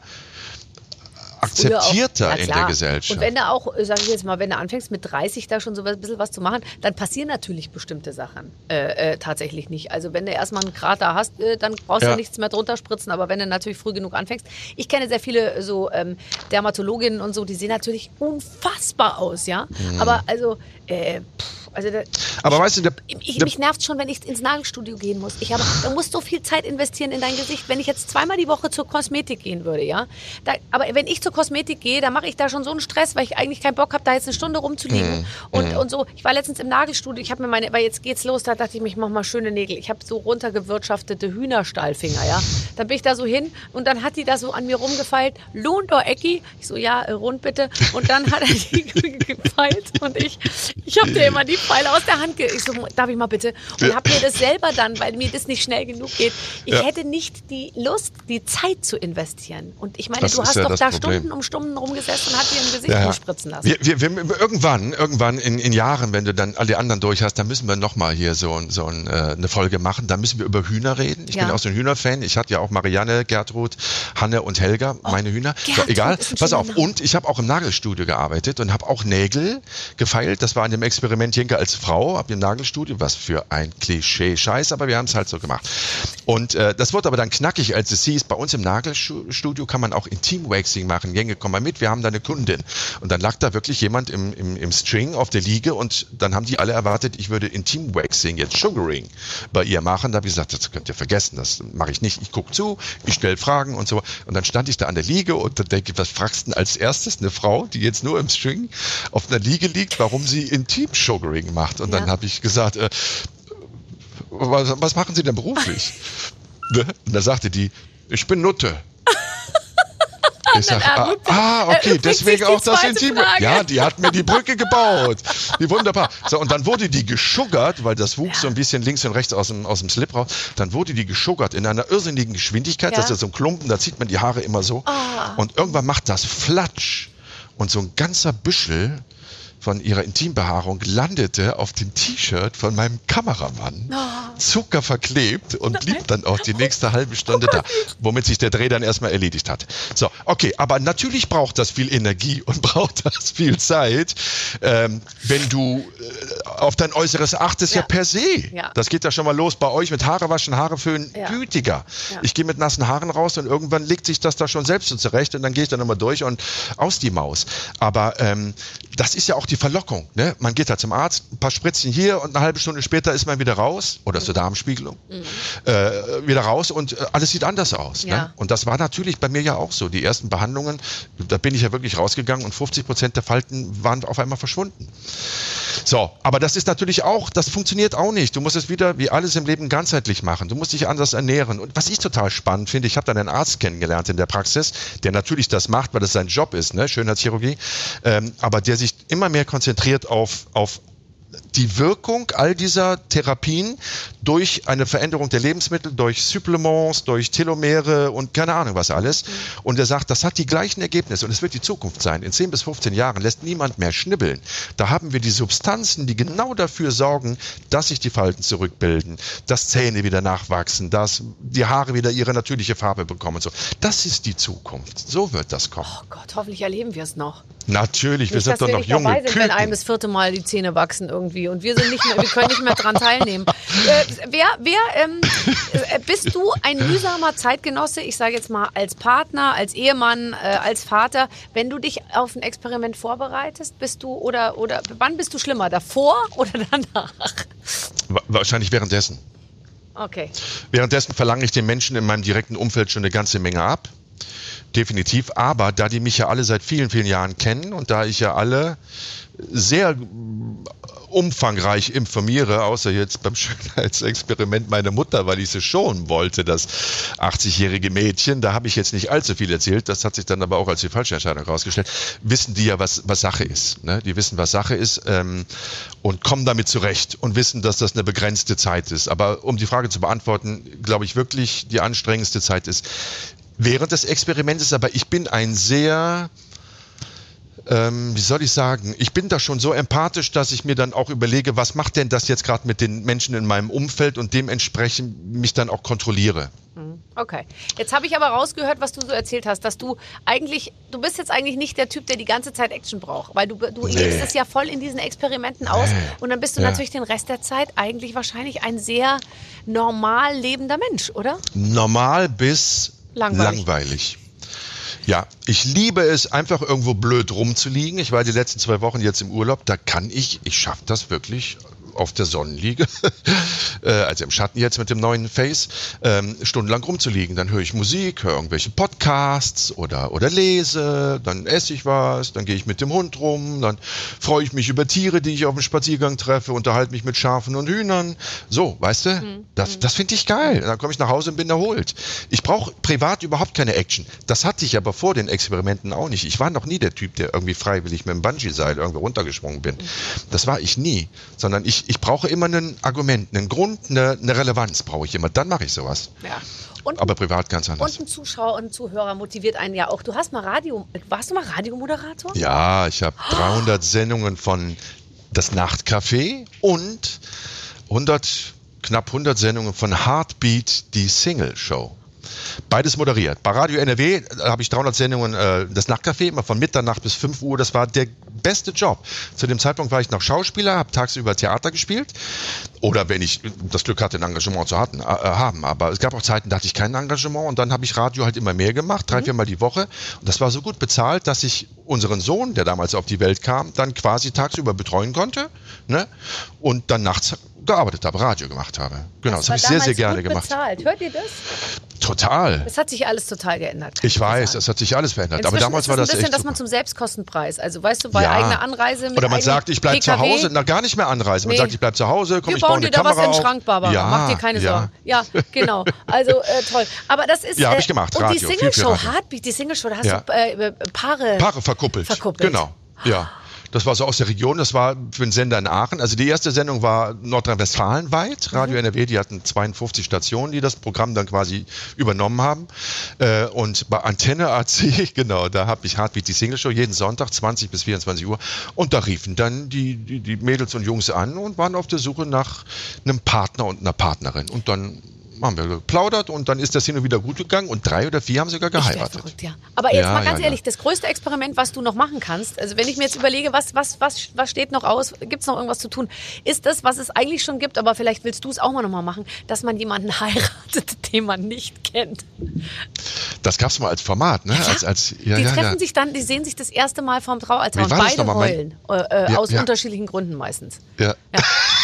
akzeptierter auch, in der Gesellschaft. Und wenn du auch, äh, sagen wir jetzt mal, wenn du anfängst mit 30 da schon so ein bisschen was zu machen, dann passieren natürlich bestimmte Sachen äh, äh, tatsächlich nicht. Also wenn du erstmal einen Krater hast, äh, dann brauchst ja. du nichts mehr drunter spritzen, aber wenn du natürlich früh genug anfängst. Ich kenne sehr viele so ähm, Dermatologinnen und so, die sehen natürlich unfassbar aus, ja. Mhm. Aber also, äh, pff, also da, aber weißt du, der, ich, der, mich nervt schon, wenn ich ins Nagelstudio gehen muss. Ich habe, du musst so viel Zeit investieren in dein Gesicht. Wenn ich jetzt zweimal die Woche zur Kosmetik gehen würde, ja. Da, aber wenn ich zur Kosmetik gehe, dann mache ich da schon so einen Stress, weil ich eigentlich keinen Bock habe, da jetzt eine Stunde rumzuliegen mm, und, mm. und so. Ich war letztens im Nagelstudio. Ich habe mir meine, weil jetzt geht's los, da dachte ich mir, ich mach mal schöne Nägel. Ich habe so runtergewirtschaftete Hühnerstahlfinger, ja. Dann bin ich da so hin und dann hat die da so an mir rumgefeilt. Lohnt oder Ecki? Ich so, ja, äh, rund bitte. Und dann hat er die gefeilt und ich, ich habe dir immer die Pfeile aus der Hand ge ich so, darf ich mal bitte? Und habe mir das selber dann, weil mir das nicht schnell genug geht. Ich ja. hätte nicht die Lust, die Zeit zu investieren. Und ich meine, das du hast ja doch da Problem. Stunden um Stunden rumgesessen und hast dir ein Gesicht ja. spritzen lassen. Wir, wir, wir, irgendwann, irgendwann in, in, Jahren, wenn du dann alle anderen durch hast, dann müssen wir nochmal hier so, so ein, äh, eine Folge machen. Da müssen wir über Hühner reden. Ich bin auch so ein Hühnerfan. Ich hatte ja auch Marianne, Gertrud, Hanne und Helga, oh, meine Hühner. So, egal, pass auf. Und ich habe auch im Nagelstudio gearbeitet und habe auch Nägel gefeilt. Das war in dem Experiment Jenke als Frau Frau ab dem Nagelstudio, was für ein Klischee-Scheiß, aber wir haben es halt so gemacht. Und äh, das wurde aber dann knackig, als es hieß, bei uns im Nagelstudio kann man auch Intim-Waxing machen. Gänge, komm mal mit, wir haben da eine Kundin. Und dann lag da wirklich jemand im, im, im String auf der Liege und dann haben die alle erwartet, ich würde Intim-Waxing, jetzt Sugaring, bei ihr machen. Da habe ich gesagt, das könnt ihr vergessen, das mache ich nicht. Ich gucke zu, ich stelle Fragen und so. Und dann stand ich da an der Liege und dann denke ich, was fragst du denn als erstes? Eine Frau, die jetzt nur im String auf einer Liege liegt, warum sie Intim-Sugaring macht. Und dann habe ich gesagt, äh, was, was, machen Sie denn beruflich? Ne? Und da sagte die, ich bin Nutte. Ich sag, ah, ah, okay, deswegen auch das Intim. Ja, die hat mir die Brücke gebaut. Wie wunderbar. So, und dann wurde die geschuggert, weil das wuchs ja. so ein bisschen links und rechts aus dem, aus dem Slip raus. Dann wurde die geschuggert in einer irrsinnigen Geschwindigkeit. Ja. Das ist so ein Klumpen, da zieht man die Haare immer so. Oh. Und irgendwann macht das Flatsch. Und so ein ganzer Büschel von ihrer Intimbehaarung landete auf dem T-Shirt von meinem Kameramann. Oh. Zucker verklebt und blieb dann auch die nächste halbe Stunde da, womit sich der Dreh dann erstmal erledigt hat. So, okay, aber natürlich braucht das viel Energie und braucht das viel Zeit, ähm, wenn du äh, auf dein Äußeres achtest, ja, Ja. per se. Ja. Das geht ja schon mal los bei euch mit Haare waschen, Haare föhnen, Ja. gütiger. Ja. Ich gehe mit nassen Haaren raus und irgendwann legt sich das da schon selbst so zurecht und dann gehe ich dann immer durch und aus die Maus. Aber ähm, das ist ja auch die Verlockung. Ne? Man geht da zum Arzt, ein paar Spritzchen hier und eine halbe Stunde später ist man wieder raus oder zur Darmspiegelung äh, wieder raus und äh, alles sieht anders aus. Ja. Ne? Und das war natürlich bei mir ja auch so. Die ersten Behandlungen, da bin ich ja wirklich rausgegangen und 50 Prozent der Falten waren auf einmal verschwunden. So, aber das ist natürlich auch, das funktioniert auch nicht. Du musst es wieder wie alles im Leben ganzheitlich machen. Du musst dich anders ernähren. Und was ich total spannend finde, ich habe dann einen Arzt kennengelernt in der Praxis, der natürlich das macht, weil das sein Job ist, ne? Schönheitschirurgie, ähm, aber der sich immer mehr konzentriert auf, auf die Wirkung all dieser Therapien durch eine Veränderung der Lebensmittel, durch Supplements, durch Telomere und keine Ahnung was alles. Und er sagt, das hat die gleichen Ergebnisse und es wird die Zukunft sein. In 10 bis 15 Jahren lässt niemand mehr schnibbeln. Da haben wir die Substanzen, die genau dafür sorgen, dass sich die Falten zurückbilden, dass Zähne wieder nachwachsen, dass die Haare wieder ihre natürliche Farbe bekommen. und So, das ist die Zukunft. So wird das kommen. Oh Gott, hoffentlich erleben wir es noch. Natürlich, wir Nicht, sind dass doch wir noch nicht dabei junge sind, wenn ein Küken. bis vierte Mal die Zähne wachsen irgendwie und wir sind nicht mehr, wir können nicht mehr dran teilnehmen. Äh, wer, wer, ähm, äh, bist du ein mühsamer Zeitgenosse? Ich sage jetzt mal als Partner, als Ehemann, äh, als Vater, wenn du dich auf ein Experiment vorbereitest, bist du oder oder wann bist du schlimmer, davor oder danach? Wa- Wahrscheinlich währenddessen. Okay. Währenddessen verlange ich den Menschen in meinem direkten Umfeld schon eine ganze Menge ab. Definitiv. Aber da die mich ja alle seit vielen, vielen Jahren kennen und da ich ja alle sehr umfangreich informiere, außer jetzt beim Schönheitsexperiment meiner Mutter, weil ich sie schon wollte, das 80-jährige Mädchen, da habe ich jetzt nicht allzu viel erzählt, das hat sich dann aber auch als die falsche Entscheidung herausgestellt, wissen die ja, was, was Sache ist. Ne? Die wissen, was Sache ist ähm, und kommen damit zurecht und wissen, dass das eine begrenzte Zeit ist. Aber um die Frage zu beantworten, glaube ich wirklich, die anstrengendste Zeit ist während des Experimentes, aber ich bin ein sehr ähm, wie soll ich sagen, ich bin da schon so empathisch, dass ich mir dann auch überlege, was macht denn das jetzt gerade mit den Menschen in meinem Umfeld und dementsprechend mich dann auch kontrolliere. Okay. Jetzt habe ich aber rausgehört, was du so erzählt hast, dass du eigentlich, du bist jetzt eigentlich nicht der Typ, der die ganze Zeit Action braucht, weil du, du Nee. lebst es ja voll in diesen Experimenten aus Nee. und dann bist du Ja. natürlich den Rest der Zeit eigentlich wahrscheinlich ein sehr normal lebender Mensch, oder? Normal bis Langweilig. langweilig. Ja, ich liebe es, einfach irgendwo blöd rumzuliegen. Ich war die letzten zwei Wochen jetzt im Urlaub. Da kann ich, ich schaffe das wirklich auf der Sonnenliege, äh, also im Schatten jetzt mit dem neuen Face, ähm, stundenlang rumzuliegen. Dann höre ich Musik, höre irgendwelche Podcasts oder, oder lese, dann esse ich was, dann gehe ich mit dem Hund rum, dann freue ich mich über Tiere, die ich auf dem Spaziergang treffe, unterhalte mich mit Schafen und Hühnern. So, weißt du, das, das finde ich geil. Dann komme ich nach Hause und bin erholt. Ich brauche privat überhaupt keine Action. Das hatte ich aber vor den Experimenten auch nicht. Ich war noch nie der Typ, der irgendwie freiwillig mit dem Bungee-Seil irgendwo runtergesprungen bin. Das war ich nie. Sondern ich, ich brauche immer ein Argument, einen Grund, eine, eine Relevanz brauche ich immer. Dann mache ich sowas. Ja. Und, Aber privat ganz anders. und ein Zuschauer und ein Zuhörer motiviert einen ja auch. Du hast mal Radio, warst du mal Radiomoderator? Ja, ich habe 300 Sendungen von Das Nachtcafé und 100, knapp 100 Sendungen von Heartbeat, die Single Show. Beides moderiert. Bei Radio NRW äh, habe ich 300 Sendungen, äh, das Nachtcafé, immer von Mitternacht bis 5 Uhr. Das war der beste Job. Zu dem Zeitpunkt war ich noch Schauspieler, habe tagsüber Theater gespielt. Oder wenn ich das Glück hatte, ein Engagement zu hatten, äh, haben. Aber es gab auch Zeiten, da hatte ich kein Engagement und dann habe ich Radio halt immer mehr gemacht, drei, viermal die Woche. Und das war so gut bezahlt, dass ich unseren Sohn, der damals auf die Welt kam, dann quasi tagsüber betreuen konnte. Ne? Und dann nachts gearbeitet habe, Radio gemacht habe. Genau, das, war habe ich sehr, sehr damals gerne gemacht. Bezahlt. Hört ihr das? Total. Das hat sich alles total geändert. Ich weiß, das hat sich alles verändert. Aber Inzwischen damals ist war es das ein bisschen, echt dass man zum Selbstkostenpreis, also weißt du, bei Ja. eigener Anreise mit Oder man sagt, ich bleibe zu. Hause, na gar nicht mehr anreisen. Man Nee. sagt, ich bleibe zu Hause, komm, Wir ich baue bauen eine dir da was Kamera in den auf. Schrank, Barbara. Ja, Mach dir keine ja. Sorgen. Ja, genau. Also äh, toll. Aber das ist. Ja, hab äh, ich gemacht, Und die Radio, Single-Show. Heartbeat, die Single-Show, da hast du äh, äh, Paare. Paare verkuppelt. Verkuppelt. Genau. Ja. Das war so aus der Region, das war für den Sender in Aachen. Also die erste Sendung war Nordrhein-Westfalen weit. Radio NRW, die hatten 52 Stationen, die das Programm dann quasi übernommen haben. Äh, und bei Antenne AC, genau, da habe ich Hardbeat die Single Show jeden Sonntag 20 bis 24 Uhr. Und da riefen dann die, die, die Mädels und Jungs an und waren auf der Suche nach einem Partner und einer Partnerin. Und dann haben wir geplaudert und dann ist das hin und wieder gut gegangen und drei oder vier haben sogar geheiratet. verrückt, ja. Aber jetzt Ja, mal ganz ja, ja. ehrlich, das größte Experiment, was du noch machen kannst, also wenn ich mir jetzt überlege, was, was, was, was steht noch aus, gibt es noch irgendwas zu tun, ist das, was es eigentlich schon gibt, aber vielleicht willst du es auch mal nochmal machen, dass man jemanden heiratet, den man nicht kennt. Das gab's mal als Format, ne? Als, als, ja, die ja, treffen ja. sich dann, die sehen sich das erste Mal vom Traualtar und beide heulen. Äh, äh, Ja, aus ja. unterschiedlichen Gründen meistens. ja.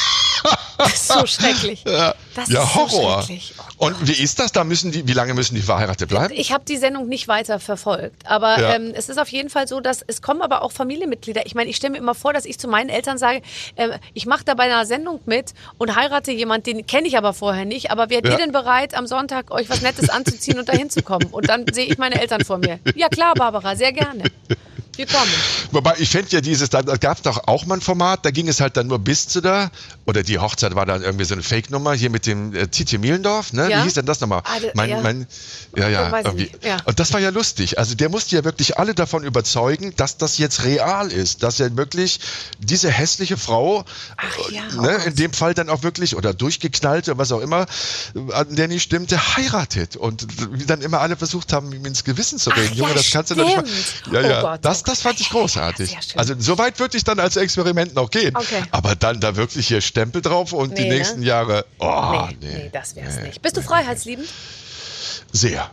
Das ist so schrecklich. Ja, Das ja ist so Horror. schrecklich. Oh und wie ist das? Da müssen die, wie lange müssen die verheiratet bleiben? Ich habe die Sendung nicht weiter verfolgt, aber Ja. ähm, es ist auf jeden Fall so, dass es kommen aber auch Familienmitglieder. Ich meine, ich stelle mir immer vor, dass ich zu meinen Eltern sage, äh, ich mache da bei einer Sendung mit und heirate jemanden, den kenne ich aber vorher nicht. Aber wärt Ja. ihr denn bereit, am Sonntag euch was Nettes anzuziehen und dahin zu kommen? Und dann sehe ich meine Eltern vor mir. Ja klar, Barbara, sehr gerne. Wir kommen. Wobei, ich fände ja dieses, da, gab es doch auch mal ein Format, da ging es halt dann nur bis zu da, oder die Hochzeit war dann irgendwie so eine Fake-Nummer, hier mit dem äh, Titi Mielendorf, ne? Ja. Wie hieß denn das nochmal? Ah, mein, ja. mein, ja, ja, irgendwie. ja. Und das war ja lustig. Also der musste ja wirklich alle davon überzeugen, dass das jetzt real ist, dass er wirklich diese hässliche Frau, Ach ja, äh, oh ne, Gott. in dem Fall dann auch wirklich, oder durchgeknallte, was auch immer, an der nicht stimmte, heiratet. Und wie dann immer alle versucht haben, ihm ins Gewissen zu reden. Ach, Junge, das kannst du doch nicht stimmt. mal. Ja, Oh ja. Gott, das, oh das fand ich großartig. Also so weit würde ich dann als Experiment noch gehen. Okay. Aber dann da wirklich hier Stempel drauf und die Nee, ne? nächsten Jahre, oh, nee, nee. nee, das wär's nicht. Bist du freiheitsliebend? Sehr.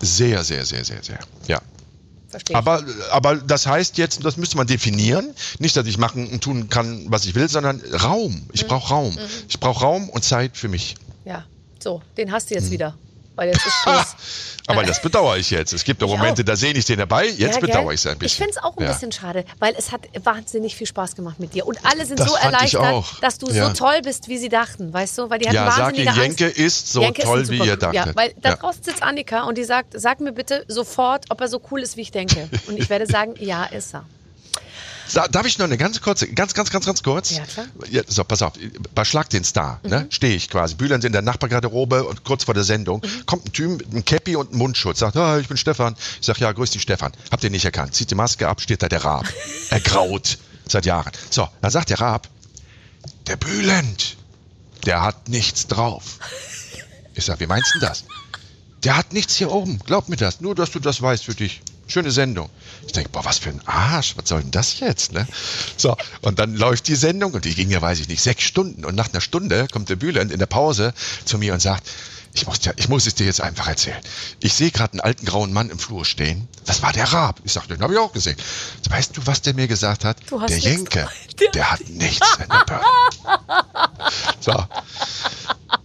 Sehr, sehr, sehr, sehr, sehr. Ja. Verstehe. Aber, aber das heißt jetzt, das müsste man definieren. Nicht, dass ich machen und tun kann, was ich will, sondern Raum. Ich brauche Raum. Ich brauche Raum und Zeit für mich. Ja, so, den hast du jetzt wieder. Weil jetzt ist Schluss. Aber das bedauere ich jetzt. Es gibt doch Ich Momente, auch. da sehe ich den dabei. Jetzt Ja, bedauere ich es ein Ich bisschen. finde es auch ein Ja. bisschen schade, weil es hat wahnsinnig viel Spaß gemacht mit dir. Und alle sind Das so ich erleichtert, auch. dass du Ja. so toll bist, wie sie dachten, weißt du? Weil die hatten Ja, sag wahnsinnige ihr, Jenke Angst. ist so Jenke toll, ein wie ihr dachtet. Ja, weil da draußen sitzt Annika und die sagt, sag mir bitte sofort, ob er so cool ist, wie ich denke. Und ich werde sagen, ja, ist er. Da, darf ich noch eine ganz kurze, ganz, ganz, ganz, ganz kurz? Ja, klar. Mhm. Ja, so, pass auf, bei Schlag den Star, ne, stehe ich quasi. Bülent in der Nachbargarderobe und kurz vor der Sendung Mhm. kommt ein Typ mit einem Cappy und einem Mundschutz, sagt, ah, ich bin Stefan. Ich sag, ja, grüß dich, Stefan. Habt ihr nicht erkannt? Zieht die Maske ab, steht da der Raab. er graut seit Jahren. So, dann sagt der Raab, der Bülent, der hat nichts drauf. Ich sag, wie meinst du das? Der hat nichts hier oben. Glaub mir das. Nur, dass du das weißt für dich. Schöne Sendung. Ich denke, boah, was für ein Arsch. Was soll denn das jetzt? Ne? So, und dann läuft die Sendung und die ging ja, weiß ich nicht, sechs Stunden. Und nach einer Stunde kommt der Bülent in der Pause zu mir und sagt, ich muss, dir, ich muss es dir jetzt einfach erzählen. Ich sehe gerade einen alten grauen Mann im Flur stehen. Das war der Raab. Ich sag, den habe ich auch gesehen. Weißt du, was der mir gesagt hat? Der Jenke. Der- der hat nichts in der Birne. So,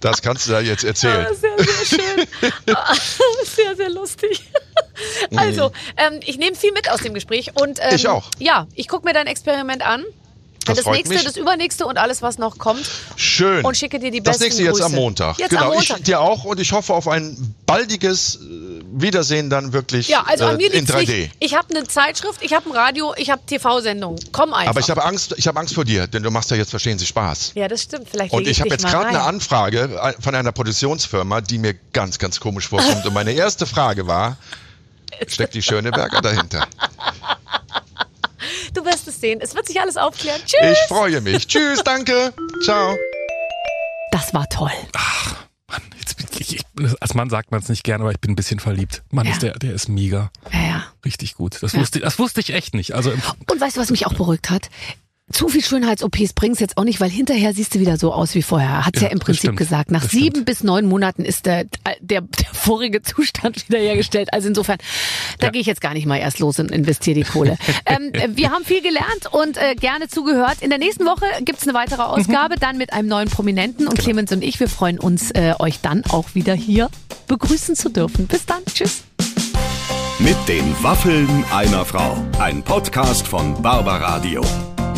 das kannst du da jetzt erzählen. Ah, sehr, sehr schön. Ah, sehr, sehr lustig. Also, ähm, ich nehme viel mit aus dem Gespräch. Und, ähm. Ich auch. Ja, ich gucke mir dein Experiment an. Das das freut nächste, mich. das übernächste und alles, was noch kommt. Schön. Und schicke dir die Das besten nächste jetzt am Grüße. Montag. Jetzt genau, am Montag. ich dir auch und ich hoffe auf ein baldiges äh, Wiedersehen dann wirklich Ja, also an äh, mir in liegt's 3D. nicht. Ich habe eine Zeitschrift, ich habe ein Radio, ich habe TV-Sendungen. Komm einfach. Aber ich habe Angst, ich habe Angst vor dir, denn du machst ja jetzt verstehen Sie Spaß. ja, das stimmt. Vielleicht Und lege ich habe jetzt gerade eine. Anfrage äh, von einer Produktionsfirma, die mir ganz, ganz komisch vorkommt. Und meine erste Frage war, steckt die Schöneberger dahinter? Du wirst es sehen. Es wird sich alles aufklären. Tschüss. Ich freue mich. Tschüss, danke. Ciao. Das war toll. Mann, jetzt bin ich, ich, als Mann sagt man es nicht gerne, aber ich bin ein bisschen verliebt. Mann, Ja. ist der, der ist mega. Ja, ja. Richtig gut. Das, Ja. wusste, das wusste ich echt nicht. Also Und weißt du, was mich auch beruhigt hat? Zu viel Schönheits-OPs bringt's jetzt auch nicht, weil hinterher siehst du wieder so aus wie vorher. Hat's ja, Ja, im Prinzip stimmt. gesagt. Nach Das sieben stimmt. bis neun Monaten ist der, der, der vorige Zustand wiederhergestellt. Also insofern, da Ja. gehe ich jetzt gar nicht mal erst los und investiere die Kohle. ähm, wir haben viel gelernt und äh, gerne zugehört. In der nächsten Woche gibt's eine weitere Ausgabe, dann mit einem neuen Prominenten. Und Clemens und ich, wir freuen uns, äh, euch dann auch wieder hier begrüßen zu dürfen. Bis dann. Tschüss. Mit den Waffeln einer Frau. Ein Podcast von Barbaradio.